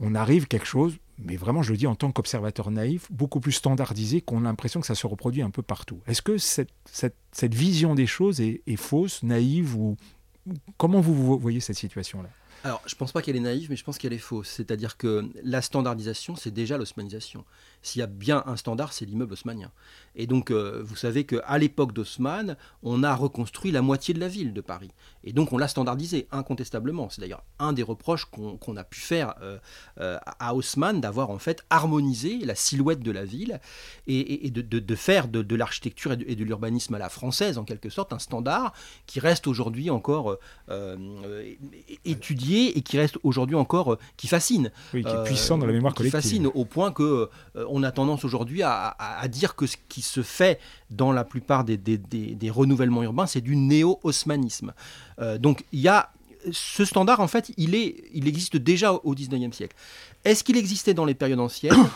on arrive quelque chose, mais vraiment je le dis en tant qu'observateur naïf, beaucoup plus standardisé qu'on a l'impression que ça se reproduit un peu partout. Est-ce que cette, vision des choses est, est fausse, naïve ou comment vous voyez cette situation-là? Alors, je ne pense pas qu'elle est naïve, mais je pense qu'elle est fausse. C'est-à-dire que la standardisation, c'est déjà l'osmanisation. S'il y a bien un standard, c'est l'immeuble haussmanien. Et donc, euh, vous savez qu'à l'époque d'Haussmann, on a reconstruit la moitié de la ville de Paris. Et donc, on l'a standardisé, incontestablement. C'est d'ailleurs un des reproches qu'on a pu faire euh, euh, à Haussmann, d'avoir en fait harmonisé la silhouette de la ville et, de, faire de, l'architecture et de, l'urbanisme à la française, en quelque sorte, un standard qui reste aujourd'hui encore étudié et qui reste aujourd'hui encore, qui fascine. Oui, qui est puissant dans la mémoire collective. Qui fascine au point que on a tendance aujourd'hui à, dire que ce qui se fait dans la plupart des, renouvellements urbains, c'est du néo-haussmanisme. Euh, donc il y a ce standard, en fait, il, il existe déjà au 19e siècle. Est-ce qu'il existait dans les périodes anciennes? [COUGHS]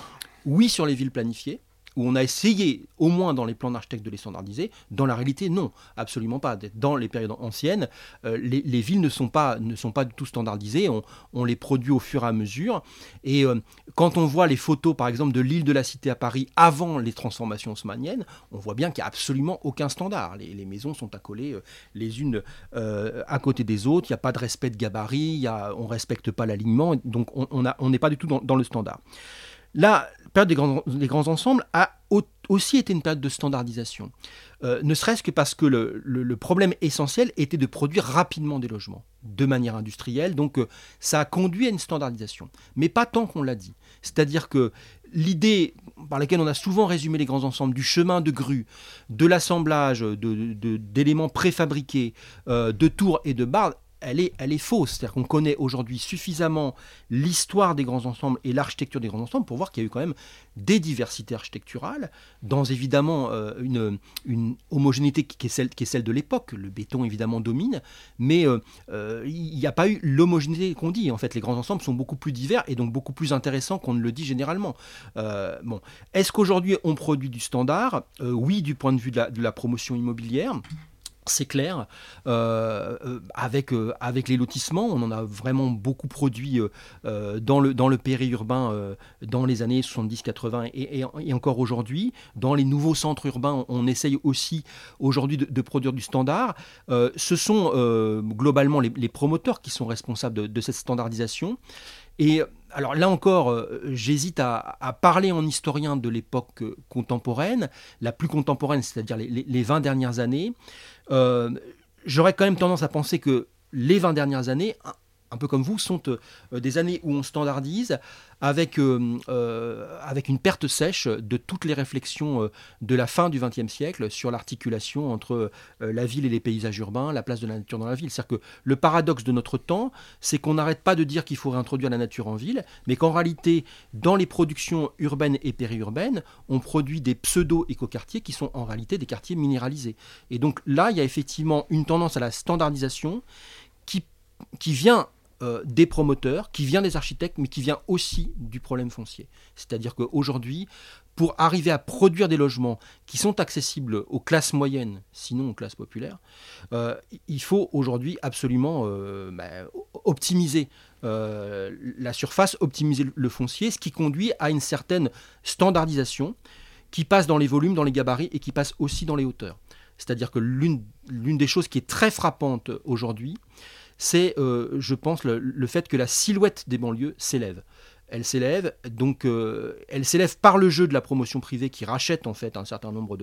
Oui, sur les villes planifiées où on a essayé, au moins dans les plans d'architectes, de les standardiser. Dans la réalité, non, absolument pas. Dans les périodes anciennes, euh, les, villes ne sont, pas, ne sont pas du tout standardisées. On, les produit au fur et à mesure. Et euh, quand on voit les photos, par exemple, de l'île de la Cité à Paris avant les transformations haussmanniennes, on voit bien qu'il n'y a absolument aucun standard. Les, maisons sont accolées euh, les unes à côté des autres. Il n'y a pas de respect de gabarit. On ne respecte pas l'alignement. Donc, on n'est pas du tout dans, dans le standard. La période des grands, ensembles a aussi été une période de standardisation. Euh, ne serait-ce que parce que le, problème essentiel était de produire rapidement des logements, de manière industrielle. Donc euh, ça a conduit à une standardisation. Mais pas tant qu'on l'a dit. C'est-à-dire que l'idée par laquelle on a souvent résumé les grands ensembles, du chemin de grue, de l'assemblage d'éléments préfabriqués, euh, de tours et de barres, elle est, elle est fausse. C'est-à-dire qu'on connaît aujourd'hui suffisamment l'histoire des grands ensembles et l'architecture des grands ensembles pour voir qu'il y a eu quand même des diversités architecturales, dans évidemment euh, une, homogénéité qui est celle, qui est celle de l'époque. Le béton évidemment domine, mais euh, euh, il n'y a pas eu l'homogénéité qu'on dit. En fait, les grands ensembles sont beaucoup plus divers et donc beaucoup plus intéressants qu'on ne le dit généralement. bon, est-ce qu'aujourd'hui on produit du standard? Oui, du point de vue de la promotion immobilière c'est clair. Euh, euh, avec, euh, avec les lotissements, on en a vraiment beaucoup produit dans, le, dans le périurbain dans les années 70-80 et, encore aujourd'hui. Dans les nouveaux centres urbains, on, essaye aussi aujourd'hui de, produire du standard. ce sont globalement les, promoteurs qui sont responsables de cette standardisation. Et alors là encore, euh, j'hésite à, parler en historien de l'époque contemporaine, la plus contemporaine, c'est-à-dire les, 20 dernières années. Euh, j'aurais quand même tendance à penser que les 20 dernières années, un peu comme vous, sont des années où on standardise avec, avec une perte sèche de toutes les réflexions de la fin du XXe siècle sur l'articulation entre la ville et les paysages urbains, la place de la nature dans la ville. C'est-à-dire que le paradoxe de notre temps, c'est qu'on n'arrête pas de dire qu'il faut réintroduire la nature en ville, mais qu'en réalité, dans les productions urbaines et périurbaines, on produit des pseudo-écoquartiers qui sont en réalité des quartiers minéralisés. Et donc là, il y a effectivement une tendance à la standardisation qui, qui vient euh, des promoteurs, qui vient des architectes, mais qui vient aussi du problème foncier. C'est-à-dire qu'aujourd'hui, pour arriver à produire des logements qui sont accessibles aux classes moyennes, sinon aux classes populaires, euh, il faut aujourd'hui absolument euh, bah, optimiser la surface, optimiser le foncier, ce qui conduit à une certaine standardisation qui passe dans les volumes, dans les gabarits et qui passe aussi dans les hauteurs. C'est-à-dire que l'une des choses qui est très frappante aujourd'hui, c'est, euh, je pense, le, fait que la silhouette des banlieues s'élève. Elle s'élève, donc euh, elle s'élève par le jeu de la promotion privée qui rachète en fait un certain nombre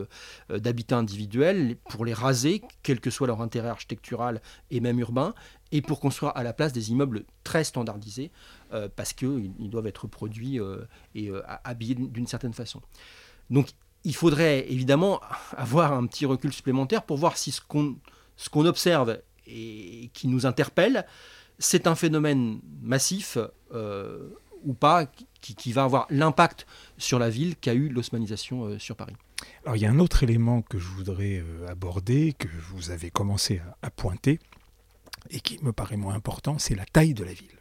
euh, d'habitats individuels pour les raser, quel que soit leur intérêt architectural et même urbain, et pour construire à la place des immeubles très standardisés parce qu'ils doivent être produits et habillés d'une certaine façon. Donc il faudrait évidemment avoir un petit recul supplémentaire pour voir si ce qu'on observe et qui nous interpelle, c'est un phénomène massif euh, ou pas qui, va avoir l'impact sur la ville qu'a eu l'osmanisation euh, sur Paris. Alors il y a un autre élément que je voudrais euh, aborder, que vous avez commencé à pointer, et qui me paraît moins important, c'est la taille de la ville.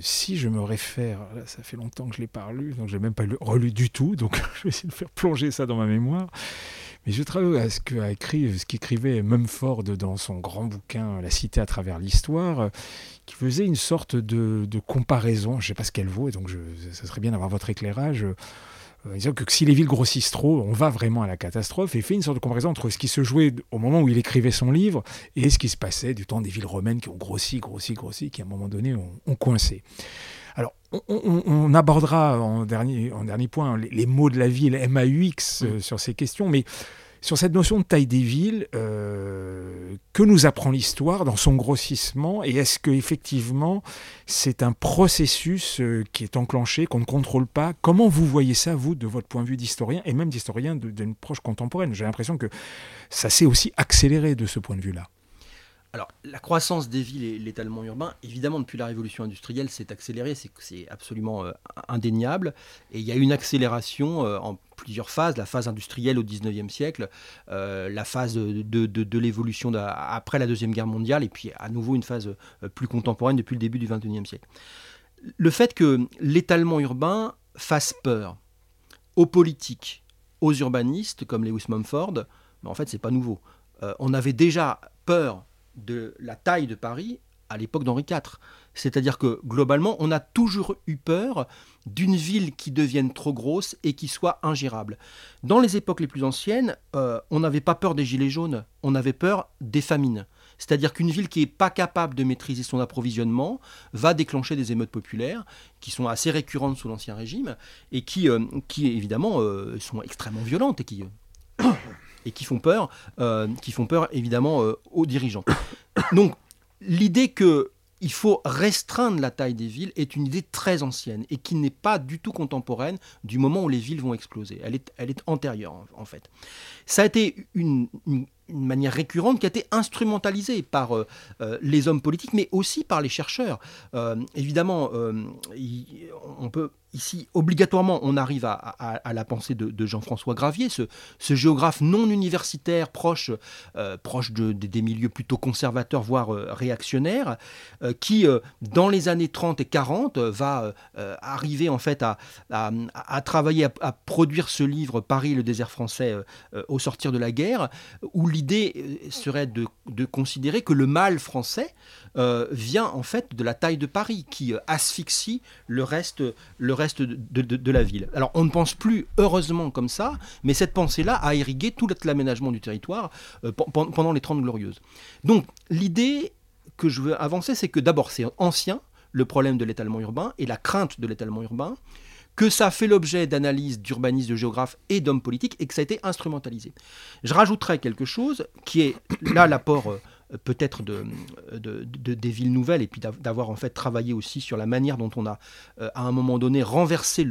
Si je me réfère, ça fait longtemps que je ne l'ai pas relu, donc je n'ai même pas relu du tout, donc [LAUGHS] je vais essayer de faire plonger ça dans ma mémoire. Mais je travaille à ce qu'écrivait Mumford dans son grand bouquin La cité à travers l'histoire, qui faisait une sorte de, comparaison, je ne sais pas ce qu'elle vaut, et donc je, ça serait bien d'avoir votre éclairage euh, disant que si les villes grossissent trop, on va vraiment à la catastrophe, et fait une sorte de comparaison entre ce qui se jouait au moment où il écrivait son livre et ce qui se passait du temps des villes romaines qui ont grossi, grossi, grossi, qui à un moment donné ont, coincé. Alors, on, abordera en dernier, en dernier point les, mots de la ville, MAUX, euh, sur ces questions, mais sur cette notion de taille des villes, euh, que nous apprend l'histoire dans son grossissement et est-ce que effectivement c'est un processus euh, qui est enclenché, qu'on ne contrôle pas? Comment vous voyez ça, vous, de votre point de vue d'historien et même d'historien d'une proche contemporaine? J'ai l'impression que ça s'est aussi accéléré de ce point de vue-là. Alors, la croissance des villes et l'étalement urbain, évidemment, depuis la révolution industrielle, s'est accélérée, c'est absolument euh, indéniable. Et il y a une accélération euh, en plusieurs phases, la phase industrielle au 19e siècle, euh, la phase de, l'évolution après la Deuxième Guerre mondiale, et puis à nouveau une phase plus contemporaine depuis le début du 21e siècle. Le fait que l'étalement urbain fasse peur aux politiques, aux urbanistes, comme Lewis Mumford, ben, en fait, c'est pas nouveau. on avait déjà peur de la taille de Paris à l'époque d'Henri IV. C'est-à-dire que globalement, on a toujours eu peur d'une ville qui devienne trop grosse et qui soit ingérable. Dans les époques les plus anciennes, euh, on n'avait pas peur des gilets jaunes, on avait peur des famines. C'est-à-dire qu'une ville qui n'est pas capable de maîtriser son approvisionnement va déclencher des émeutes populaires qui sont assez récurrentes sous l'Ancien Régime et qui, euh, qui évidemment, euh, sont extrêmement violentes et qui et qui font peur, euh, qui font peur évidemment euh, aux dirigeants. [COUGHS] Donc l'idée que il faut restreindre la taille des villes est une idée très ancienne et qui n'est pas du tout contemporaine du moment où les villes vont exploser. Elle est, elle est antérieure en, fait. Ça a été une, manière récurrente qui a été instrumentalisée par euh, les hommes politiques, mais aussi par les chercheurs. Évidemment, on peut ici, obligatoirement, on arrive à, la pensée de, Jean-François Gravier, ce, géographe non universitaire, proche, proche de, des milieux plutôt conservateurs, voire réactionnaires, qui, dans les années 30 et 40, va arriver en fait à, travailler, à, produire ce livre Paris, le désert français, au sortir de la guerre, où l'idée euh, serait de, considérer que le mal français euh, vient en fait de la taille de Paris, qui euh, asphyxie le reste, le reste de, la ville. Alors on ne pense plus heureusement comme ça, mais cette pensée-là a irrigué tout l'aménagement du territoire pendant les Trente Glorieuses. Donc l'idée que je veux avancer, c'est que d'abord c'est ancien, le problème de l'étalement urbain et la crainte de l'étalement urbain que ça fait l'objet d'analyses d'urbanistes, de géographes et d'hommes politiques et que ça a été instrumentalisé. Je rajouterais quelque chose qui est là l'apport euh, peut-être de, des villes nouvelles et puis d'avoir en fait travaillé aussi sur la manière dont on a, à un moment donné, renversé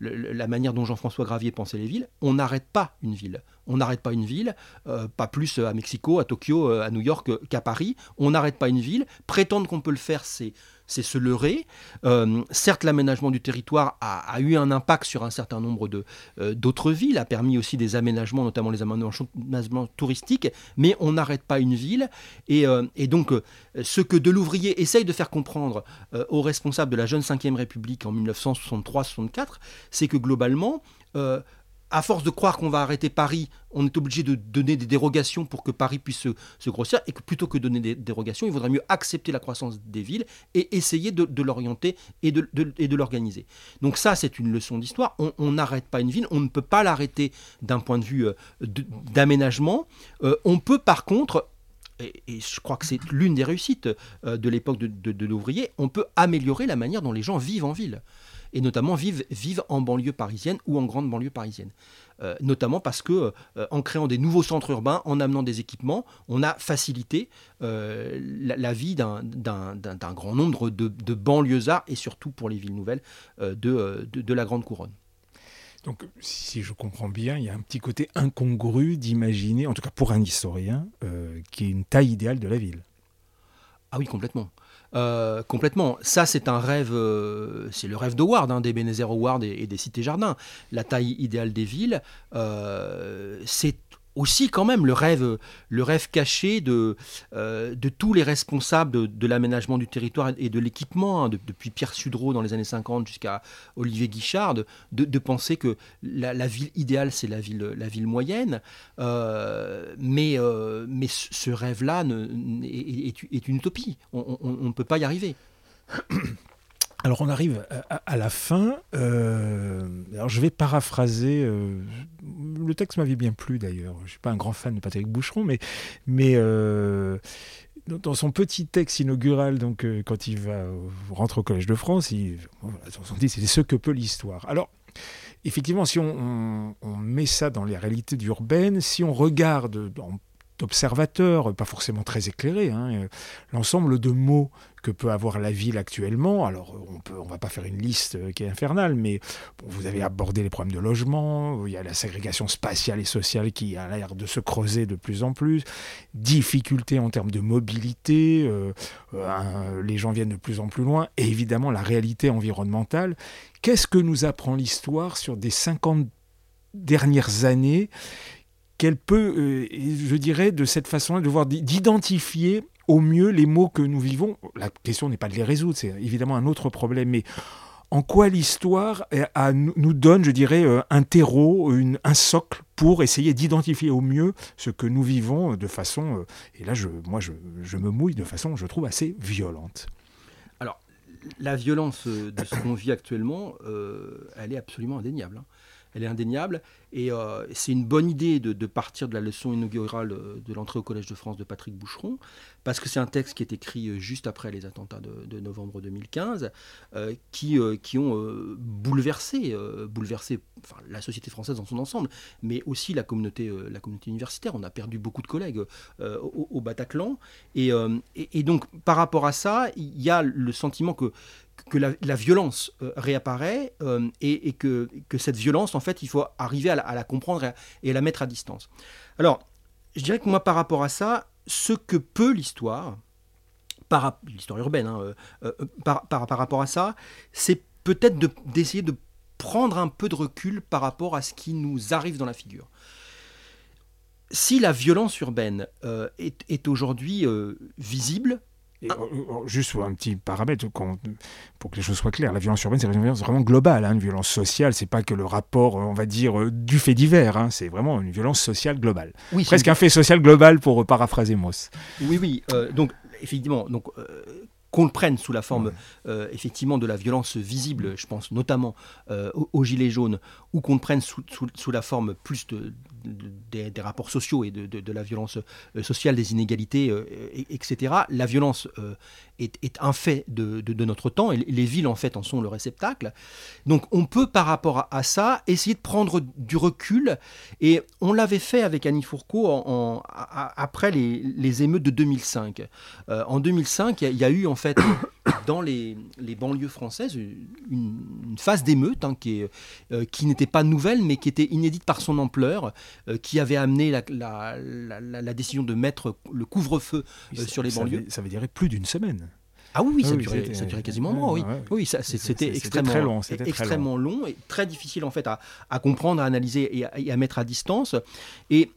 la manière dont Jean-François Gravier pensait les villes, on n'arrête pas une ville. On n'arrête pas une ville, pas plus à Mexico, à Tokyo, à New York qu'à Paris. On n'arrête pas une ville. Prétendre qu'on peut le faire, c'est c'est se leurrer. Euh, certes, l'aménagement du territoire a, eu un impact sur un certain nombre euh, d'autres villes, a permis aussi des aménagements, notamment les aménagements touristiques, mais on n'arrête pas une ville. Et, euh, donc, ce que Delouvrier essaye de faire comprendre aux responsables de la jeune Ve République en 1963-64, c'est que globalement, à force de croire qu'on va arrêter Paris, on est obligé de donner des dérogations pour que Paris puisse se, grossir, et que plutôt que donner des dérogations, il vaudrait mieux accepter la croissance des villes et essayer de, l'orienter et de, l'organiser. Donc ça, c'est une leçon d'histoire. On n'arrête pas une ville, on ne peut pas l'arrêter d'un point de vue euh, d'aménagement. Euh, on peut par contre et, je crois que c'est l'une des réussites euh, de l'époque de, de l'ouvrier, on peut améliorer la manière dont les gens vivent en ville et notamment vivent, vivent en banlieue parisienne ou en grande banlieue parisienne. Euh, notamment parce que euh, en créant des nouveaux centres urbains, en amenant des équipements, on a facilité euh, la, vie d'un grand nombre de, de, banlieusards et surtout pour les villes nouvelles de, de, la Grande Couronne. Donc, si je comprends bien, il y a un petit côté incongru d'imaginer, en tout cas pour un historien, qui est une taille idéale de la ville. Ah oui, complètement. Euh, complètement. Ça, c'est un rêve, euh, c'est le rêve d'Howard, hein, des Bénézer Howard et, des cités-jardins. La taille idéale des villes, euh, c'est aussi quand même le rêve, le rêve caché de, euh, de tous les responsables de, l'aménagement du territoire et de l'équipement, hein, depuis Pierre Sudreau dans les années 50 jusqu'à Olivier Guichard, de, penser que la, ville idéale, c'est la ville, la ville moyenne. Euh, mais, euh, mais ce rêve-là est, une utopie. On ne peut pas y arriver. Alors on arrive à, la fin. Euh, alors je vais paraphraser. Euh, le texte m'avait bien plu d'ailleurs. Je ne suis pas un grand fan de Patrick Boucheron, mais, mais euh, dans son petit texte inaugural, donc quand il va rentre au Collège de France, il, dit c'est ce que peut l'histoire. Alors effectivement, si on, met ça dans les réalités urbaines, si on regarde en d'observateurs, pas forcément très éclairés, hein, euh, l'ensemble de mots que peut avoir la ville actuellement. Alors, on peut, on va pas faire une liste euh, qui est infernale, mais vous avez abordé les problèmes de logement, il y a la ségrégation spatiale et sociale qui a l'air de se creuser de plus en plus, difficultés en termes de mobilité, euh, les gens viennent de plus en plus loin, et évidemment la réalité environnementale. Qu'est-ce que nous apprend l'histoire sur des 50 dernières années qu'elle peut, euh, je dirais, de cette façon-là, devoir d'identifier au mieux les mots que nous vivons. La question n'est pas de les résoudre, c'est évidemment un autre problème, mais en quoi l'histoire nous donne, je dirais, euh, un terreau, un socle pour essayer d'identifier au mieux ce que nous vivons de façon, euh, et là je, moi je, me mouille de façon, je trouve, assez violente. Alors, la violence de ce qu'on vit actuellement, elle est absolument indéniable. Hein elle est indéniable. Et euh, c'est une bonne idée de, partir de la leçon inaugurale euh, de l'entrée au Collège de France de Patrick Boucheron, parce que c'est un texte qui est écrit euh, juste après les attentats de, novembre 2015, qui, ont bouleversé, la société française dans son ensemble, mais aussi la communauté, universitaire. On a perdu beaucoup de collègues au, Bataclan. Et, donc, par rapport à ça, il y a le sentiment que que la, violence euh, réapparaît euh, et, que, cette violence, en fait, il faut arriver à la, comprendre et à, la mettre à distance. Alors, je dirais que moi, par rapport à ça, ce que peut l'histoire, l'histoire urbaine, hein, euh, par, par, rapport à ça, c'est peut-être d'essayer de, prendre un peu de recul par rapport à ce qui nous arrive dans la figure. Si la violence urbaine est aujourd'hui visible, et, ah. juste un petit paramètre pour que les choses soient claires, la violence urbaine, c'est une violence vraiment globale, hein, une violence sociale, c'est pas que le rapport, on va dire, euh, du fait divers, hein, c'est vraiment une violence sociale globale. Oui, Presque un fait social global pour paraphraser Moss. Oui, oui, euh, donc effectivement, donc, euh, qu'on le prenne sous la forme euh, effectivement de la violence visible, je pense notamment euh, aux, Gilets jaunes, ou qu'on le prenne sous, sous, la forme plus de, des, rapports sociaux et de, de la violence euh, sociale, des inégalités, etc. La violence est, est, un fait de, notre temps et les villes en fait en sont le réceptacle. Donc on peut par rapport à, ça essayer de prendre du recul et on l'avait fait avec Annie Fourcault après les, les, émeutes de 2005. en 2005, il y, a eu en fait [COUGHS] dans les, banlieues françaises une, phase d'émeute hein, qui, euh, qui n'était pas nouvelle mais qui était inédite par son ampleur, euh, qui avait amené la, la, décision de mettre le couvre-feu euh, sur les banlieues. Ça veut, dire plus d'une semaine. Ah oui, ça, durait, ça, durait, quasiment un mois, oui. Oui, c'était extrêmement, très long, extrêmement long. et très difficile en fait à, à comprendre, à analyser et à, et à, mettre à distance. Et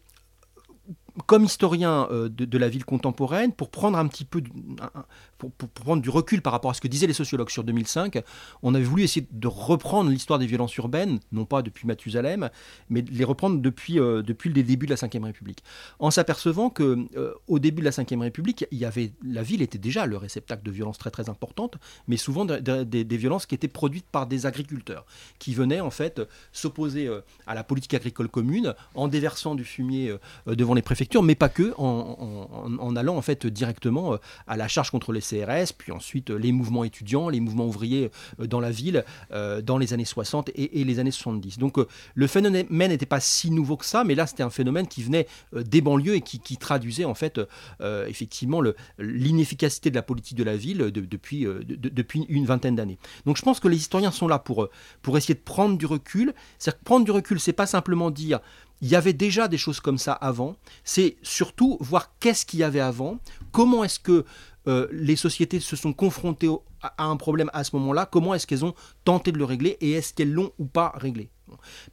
comme historien euh, de, la ville contemporaine, pour prendre un petit peu, pour, prendre du recul par rapport à ce que disaient les sociologues sur 2005, on avait voulu essayer de reprendre l'histoire des violences urbaines, non pas depuis Mathusalem, mais les reprendre depuis, euh, depuis le début de la Ve République, en s'apercevant que euh, au début de la Ve République, il y avait, la ville était déjà le réceptacle de violences très très importantes, mais souvent des violences qui étaient produites par des agriculteurs, qui venaient en fait s'opposer à la politique agricole commune en déversant du fumier devant les préfectures mais pas que, en, allant en fait directement euh, à la charge contre les Puis ensuite euh, les mouvements étudiants, les mouvements ouvriers euh, dans la ville dans les années 60 et, les années 70. Donc le phénomène n'était pas si nouveau que ça, mais là c'était un phénomène qui venait des banlieues et qui, traduisait en fait effectivement l'inefficacité de la politique de la ville depuis, depuis une vingtaine d'années. Donc je pense que les historiens sont là pour, pour essayer de prendre du recul. C'est-à-dire que prendre du recul, c'est pas simplement dire il y avait déjà des choses comme ça avant. C'est surtout voir qu'est-ce qu'il y avait avant, comment est-ce que euh, les sociétés se sont confrontées à un problème à ce moment-là, comment est-ce qu'elles ont tenté de le régler et est-ce qu'elles l'ont ou pas réglé?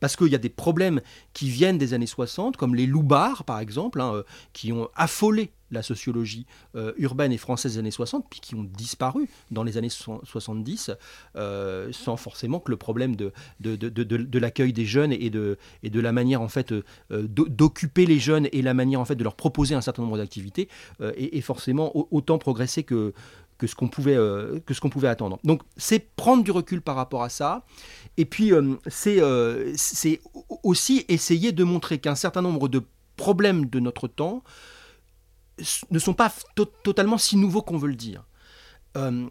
Parce qu'il y a des problèmes qui viennent des années 60, comme les loupards, par exemple, hein, euh, qui ont affolé la sociologie euh, urbaine et française des années 60, puis qui ont disparu dans les années 70, euh, sans forcément que le problème de, de, l'accueil des jeunes et de, et de la manière en fait d'occuper les jeunes et la manière en fait de leur proposer un certain nombre d'activités ait, forcément autant progressé que, que ce qu'on pouvait, que ce qu'on pouvait attendre. Donc c'est prendre du recul par rapport à ça et puis, euh, euh, c'est aussi essayer de montrer qu'un certain nombre de problèmes de notre temps ne sont pas totalement si nouveaux qu'on veut le dire. Euh,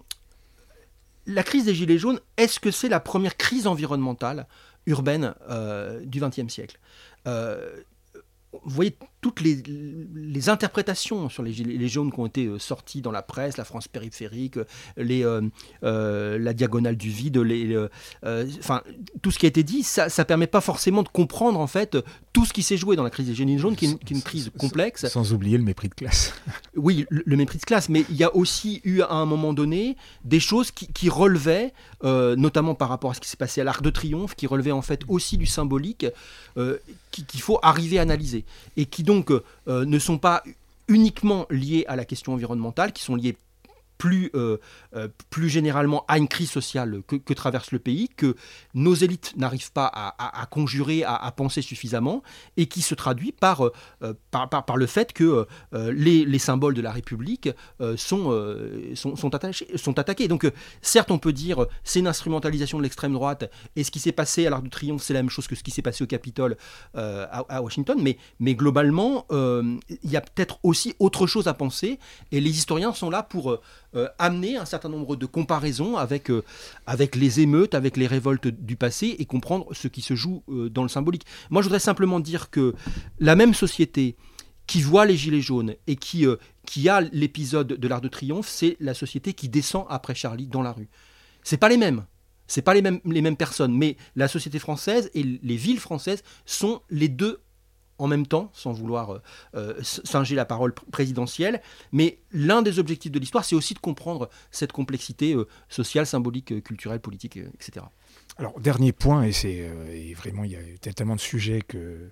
la crise des Gilets jaunes, est-ce que c'est la première crise environnementale urbaine du XXe siècle? Vous voyez toutes les, interprétations sur les gilets jaunes qui ont été euh, sorties dans la presse, la France périphérique, les, euh, euh, la diagonale du vide, les, enfin, tout ce qui a été dit, ça ne permet pas forcément de comprendre en fait tout ce qui s'est joué dans la crise des gilets jaunes, qui est, une, crise complexe. Sans oublier le mépris de classe. [LAUGHS] oui, le, mépris de classe, mais il y a aussi eu à un moment donné des choses qui, relevaient, notamment par rapport à ce qui s'est passé à l'Arc de Triomphe, qui relevaient en fait aussi du symbolique, qu'il faut arriver à analyser et qui donc euh, ne sont pas uniquement liés à la question environnementale, qui sont liés plus, euh, euh, plus généralement à une crise sociale que, traverse le pays, que nos élites n'arrivent pas à, conjurer, à, penser suffisamment, et qui se traduit par, euh, par, le fait que les, les, symboles de la République sont, sont, sont, attachés, sont attaqués. Donc certes, on peut dire c'est une instrumentalisation de l'extrême droite, et ce qui s'est passé à l'Arc de Triomphe, c'est la même chose que ce qui s'est passé au Capitole à, Washington, mais, mais globalement, il y a peut-être aussi autre chose à penser, et les historiens sont là pour euh, amener un certain nombre de comparaisons avec, euh, avec les émeutes, avec les révoltes du passé et comprendre ce qui se joue euh, dans le symbolique. Moi, je voudrais simplement dire que la même société qui voit les Gilets jaunes et qui, qui a l'épisode de l'Arc de Triomphe, c'est la société qui descend après Charlie dans la rue. C'est pas les mêmes. C'est pas les mêmes, les mêmes personnes, mais la société française et les villes françaises sont les deux en même temps, sans vouloir euh, euh, singer la parole présidentielle. Mais l'un des objectifs de l'histoire, c'est aussi de comprendre cette complexité euh, sociale, symbolique, culturelle, politique, etc. Alors, dernier point, et c'est vraiment, il y a tellement de sujets que.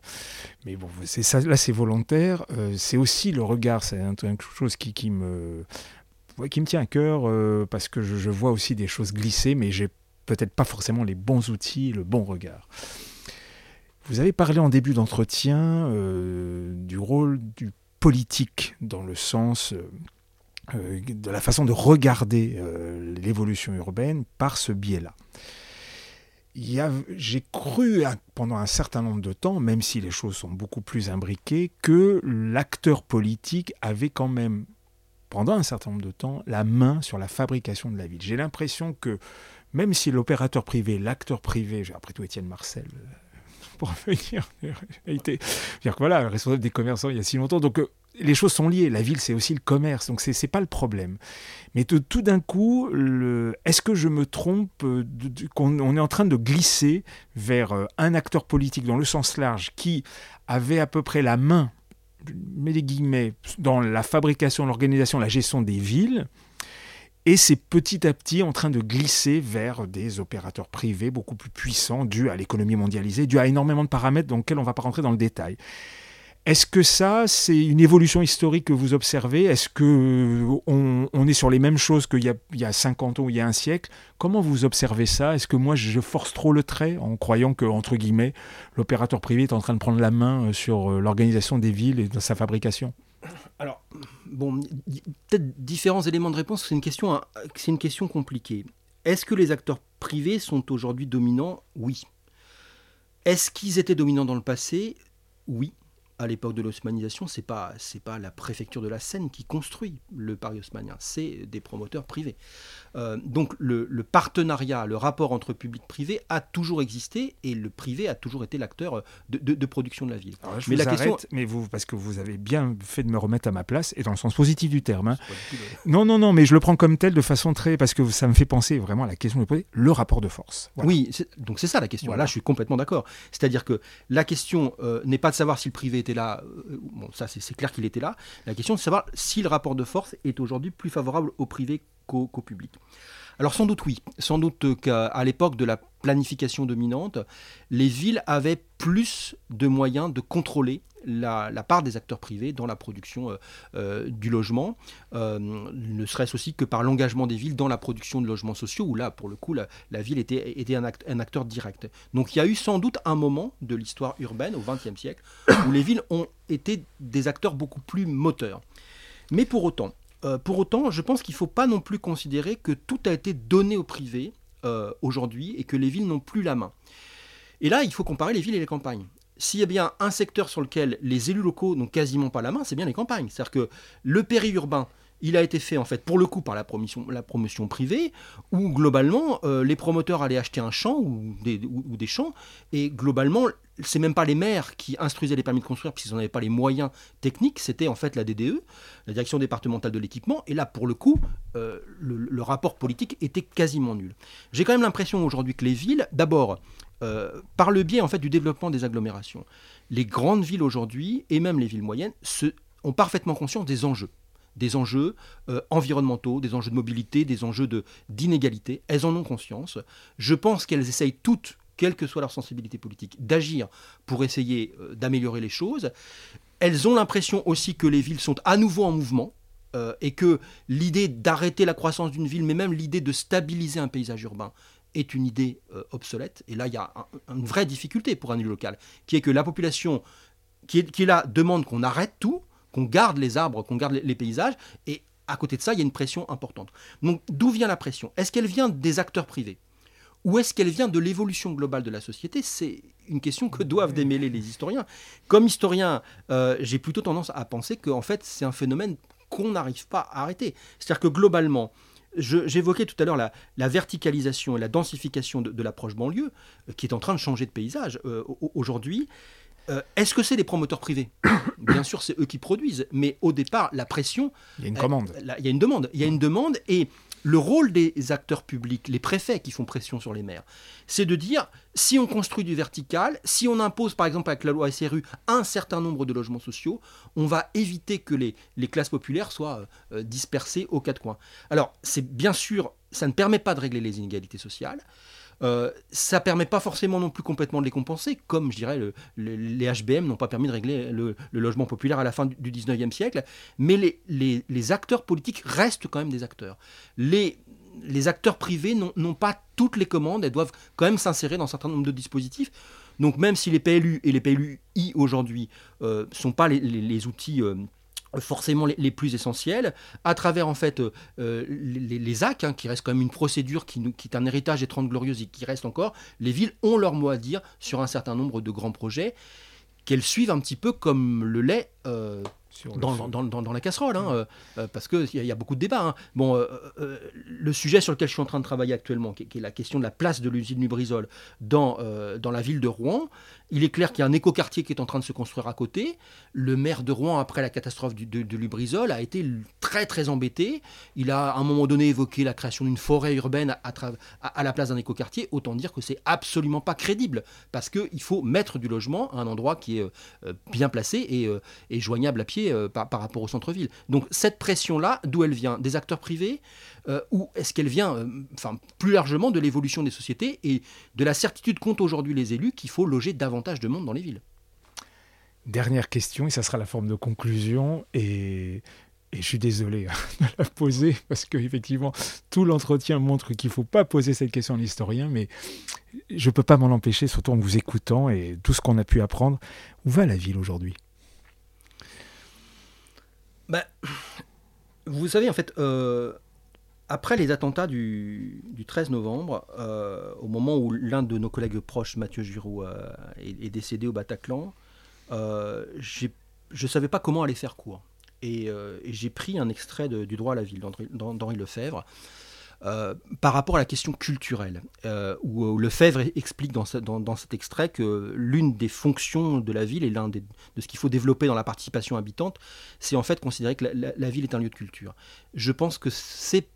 Mais bon, ça, là, c'est volontaire. c'est aussi le regard, c'est quelque chose qui, qui, me, qui me tient à cœur, parce que je, je vois aussi des choses glisser, mais j'ai peut-être pas forcément les bons outils, le bon regard. Vous avez parlé en début d'entretien euh, du rôle du politique dans le sens euh, de la façon de regarder l'évolution urbaine par ce biais-là. J'ai cru pendant un certain nombre de temps, même si les choses sont beaucoup plus imbriquées, que l'acteur politique avait quand même, pendant un certain nombre de temps, la main sur la fabrication de la ville. J'ai l'impression que même si l'opérateur privé, l'acteur privé, après tout Étienne Marcel, euh, pour [LAUGHS] venir, a été, dire que voilà, responsable des commerçants il y a si longtemps, donc euh, les choses sont liées. La ville, c'est aussi le commerce, donc c'est pas le problème. Mais tout d'un coup, est-ce que je me trompe euh, qu'on est en train de glisser vers un acteur politique dans le sens large qui avait à peu près la main, mets les guillemets, dans la fabrication, l'organisation, la gestion des villes, et c'est petit à petit en train de glisser vers des opérateurs privés beaucoup plus puissants, dû à l'économie mondialisée, dû à énormément de paramètres dans lesquels on ne va pas rentrer dans le détail. Est-ce que ça, c'est une évolution historique que vous observez? Est-ce qu'on on est sur les mêmes choses qu'il y, y, a 50 ans ou il y a un siècle? Comment vous observez ça? Est-ce que moi, je force trop le trait en croyant que, entre guillemets, l'opérateur privé est en train de prendre la main euh, sur euh, l'organisation des villes et de sa fabrication? Alors, bon, peut-être différents éléments de réponse. C'est une question, c'est une question compliquée. Est-ce que les acteurs privés sont aujourd'hui dominants? Oui. Est-ce qu'ils étaient dominants dans le passé? Oui à l'époque de l'osmanisation, c'est pas c'est pas la préfecture de la Seine qui construit le Paris haussmanien, c'est des promoteurs privés. Euh, donc le, partenariat, le rapport entre public-privé a toujours existé et le privé a toujours été l'acteur de, production de la ville. mais la question, mais vous parce que vous avez bien fait de me remettre à ma place et dans le sens positif du terme. Hein. Non non non, mais je le prends comme tel de façon très parce que ça me fait penser vraiment à la question de poser le rapport de force. Oui, donc c'est ça la question. Là, je suis complètement d'accord. C'est-à-dire que la question euh, n'est pas de savoir si le privé était là, euh, bon, ça c'est clair qu'il était là. La question, de savoir si le rapport de force est aujourd'hui plus favorable au privé qu'au public. Alors sans doute oui, sans doute qu'à l'époque de la planification dominante, les villes avaient plus de moyens de contrôler la, part des acteurs privés dans la production euh, euh, du logement, euh, ne serait-ce aussi que par l'engagement des villes dans la production de logements sociaux, où là, pour le coup, la, ville était, un, acteur direct. Donc il y a eu sans doute un moment de l'histoire urbaine, au XXe siècle, [COUGHS] où les villes ont été des acteurs beaucoup plus moteurs. Mais pour autant, pour autant, je pense qu'il ne faut pas non plus considérer que tout a été donné au privé aujourd'hui et que les villes n'ont plus la main. Et là, il faut comparer les villes et les campagnes s'il y a bien un secteur sur lequel les élus locaux n'ont quasiment pas la main, c'est bien les campagnes. C'est-à-dire que le périurbain, il a été fait en fait pour le coup par la promotion, privée, où globalement euh, les promoteurs allaient acheter un champ ou des, champs, et globalement c'est même pas les maires qui instruisaient les permis de construire parce qu'ils n'avaient pas les moyens techniques, c'était en fait la DDE, la direction départementale de l'équipement, et là pour le coup euh, le, rapport politique était quasiment nul. J'ai quand même l'impression aujourd'hui que les villes, d'abord, euh, par le biais en fait du développement des agglomérations. Les grandes villes aujourd'hui et même les villes moyennes se, ont parfaitement conscience des enjeux des enjeux euh, environnementaux, des enjeux de mobilité, des enjeux d'inégalité. Elles en ont conscience. Je pense qu'elles essayent toutes, quelle que soit leur sensibilité politique, d'agir pour essayer euh, d'améliorer les choses. Elles ont l'impression aussi que les villes sont à nouveau en mouvement. et que l'idée d'arrêter la croissance d'une ville, mais même l'idée de stabiliser un paysage urbain, est une idée euh, obsolète. Et là, il y a une vraie difficulté pour un élu local, qui est que la population qui est, qui là demande qu'on arrête tout, qu'on garde les arbres, qu'on garde les, paysages, et à côté de ça, il y a une pression importante. Donc d'où vient la pression? Est-ce qu'elle vient des acteurs privés? Ou est-ce qu'elle vient de l'évolution globale de la société? C'est une question que doivent démêler les historiens. Comme historien, euh, j'ai plutôt tendance à penser qu'en fait, c'est un phénomène qu'on n'arrive pas à arrêter. C'est-à-dire que globalement, J'évoquais tout à l'heure la, verticalisation et la densification de, l'approche banlieue, euh, qui est en train de changer de paysage euh, aujourd'hui. Euh, est-ce que c'est les promoteurs privés [COUGHS] Bien sûr, c'est eux qui produisent, mais au départ, la pression. Il y a une commande. il y a une demande. Il y a une demande, et le rôle des acteurs publics, les préfets qui font pression sur les maires, c'est de dire si on construit du vertical, si on impose par exemple avec la loi SRU un certain nombre de logements sociaux, on va éviter que les, classes populaires soient euh, dispersées aux quatre coins. Alors, c'est bien sûr, ça ne permet pas de régler les inégalités sociales. Euh, ça permet pas forcément non plus complètement de les compenser, comme je dirais les HBM n'ont pas permis de régler le, logement populaire à la fin du, 19e siècle, mais les, acteurs politiques restent quand même des acteurs. Les, acteurs privés n'ont pas toutes les commandes, elles doivent quand même s'insérer dans un certain nombre de dispositifs. Donc même si les PLU et les PLUI aujourd'hui ne euh, sont pas les, outils... Euh, forcément les, plus essentiels, à travers en fait les, les, actes, hein, qui restent quand même une procédure qui, nous, qui est un héritage des Trente Glorieuses et qui reste encore, les villes ont leur mot à dire sur un certain nombre de grands projets qu'elles suivent un petit peu comme le lait dans, dans, dans, dans, la casserole, hein, euh, euh, parce qu'il y, y, a beaucoup de débats. Hein. Bon, euh, le sujet sur lequel je suis en train de travailler actuellement, qui, qui est la question de la place de l'usine Lubrizol dans, dans la ville de Rouen, il est clair qu'il y a un écoquartier qui est en train de se construire à côté. Le maire de Rouen, après la catastrophe de, de, Lubrizol, a été très très embêté. Il a à un moment donné évoqué la création d'une forêt urbaine à, à, la place d'un écoquartier. Autant dire que c'est absolument pas crédible, parce qu'il faut mettre du logement à un endroit qui est bien placé et, et, joignable à pied euh, par, rapport au centre-ville. Donc cette pression-là, d'où elle vient? Des acteurs privés Ou est-ce qu'elle vient, enfin plus largement, de l'évolution des sociétés et de la certitude qu'ont aujourd'hui les élus qu'il faut loger davantage de monde dans les villes? Dernière question, et ça sera la forme de conclusion, et, je suis désolé hein, [LAUGHS] de la poser, parce qu'effectivement, tout l'entretien montre qu'il ne faut pas poser cette question à l'historien, mais je ne peux pas m'en empêcher, surtout en vous écoutant et tout ce qu'on a pu apprendre. Où va la ville aujourd'hui? Bah, Vous savez, en fait, euh, après les attentats du, 13 novembre, euh, au moment où l'un de nos collègues proches, Mathieu Giroux, euh, est, décédé au Bataclan, euh, je ne savais pas comment aller faire court. Et, j'ai pris un extrait du droit à la ville d'Henri Lefebvre. Par rapport à la question culturelle, où, Lefebvre explique dans, cet extrait que l'une des fonctions de la ville et l'un de ce qu'il faut développer dans la participation habitante, c'est en fait considérer que la, la, ville est un lieu de culture. Je pense que c'est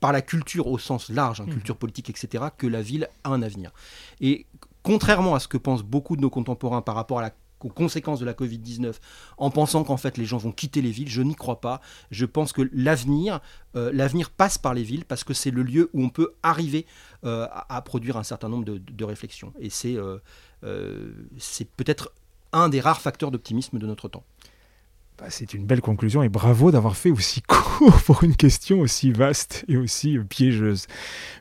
par la culture au sens large, hein, culture politique, etc., que la ville a un avenir. Et contrairement à ce que pensent beaucoup de nos contemporains par rapport à la aux conséquences de la Covid-19 en pensant qu'en fait les gens vont quitter les villes. Je n'y crois pas. Je pense que l'avenir, euh, passe par les villes parce que c'est le lieu où on peut arriver euh, à, produire un certain nombre de, réflexions. Et euh, c'est peut-être un des rares facteurs d'optimisme de notre temps. Bah, c'est une belle conclusion et bravo d'avoir fait aussi [LAUGHS] court pour une question aussi vaste et aussi piégeuse.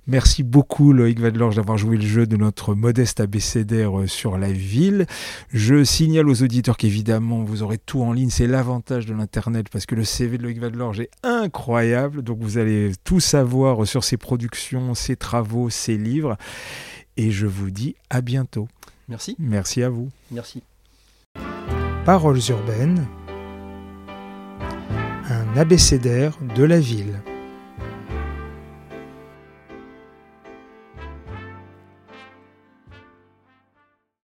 Merci beaucoup Loïc Vadlorge d'avoir joué le jeu de notre modeste abécédaire euh, sur la ville. Je signale aux auditeurs qu'évidemment vous aurez tout en ligne, c'est l'avantage de l'internet parce que le CV de Loïc Vadlorge est incroyable, donc vous allez tout savoir sur ses productions, ses travaux, ses livres et je vous dis à bientôt. Merci. Merci à vous. Merci. Paroles urbaines abécédaire de la ville.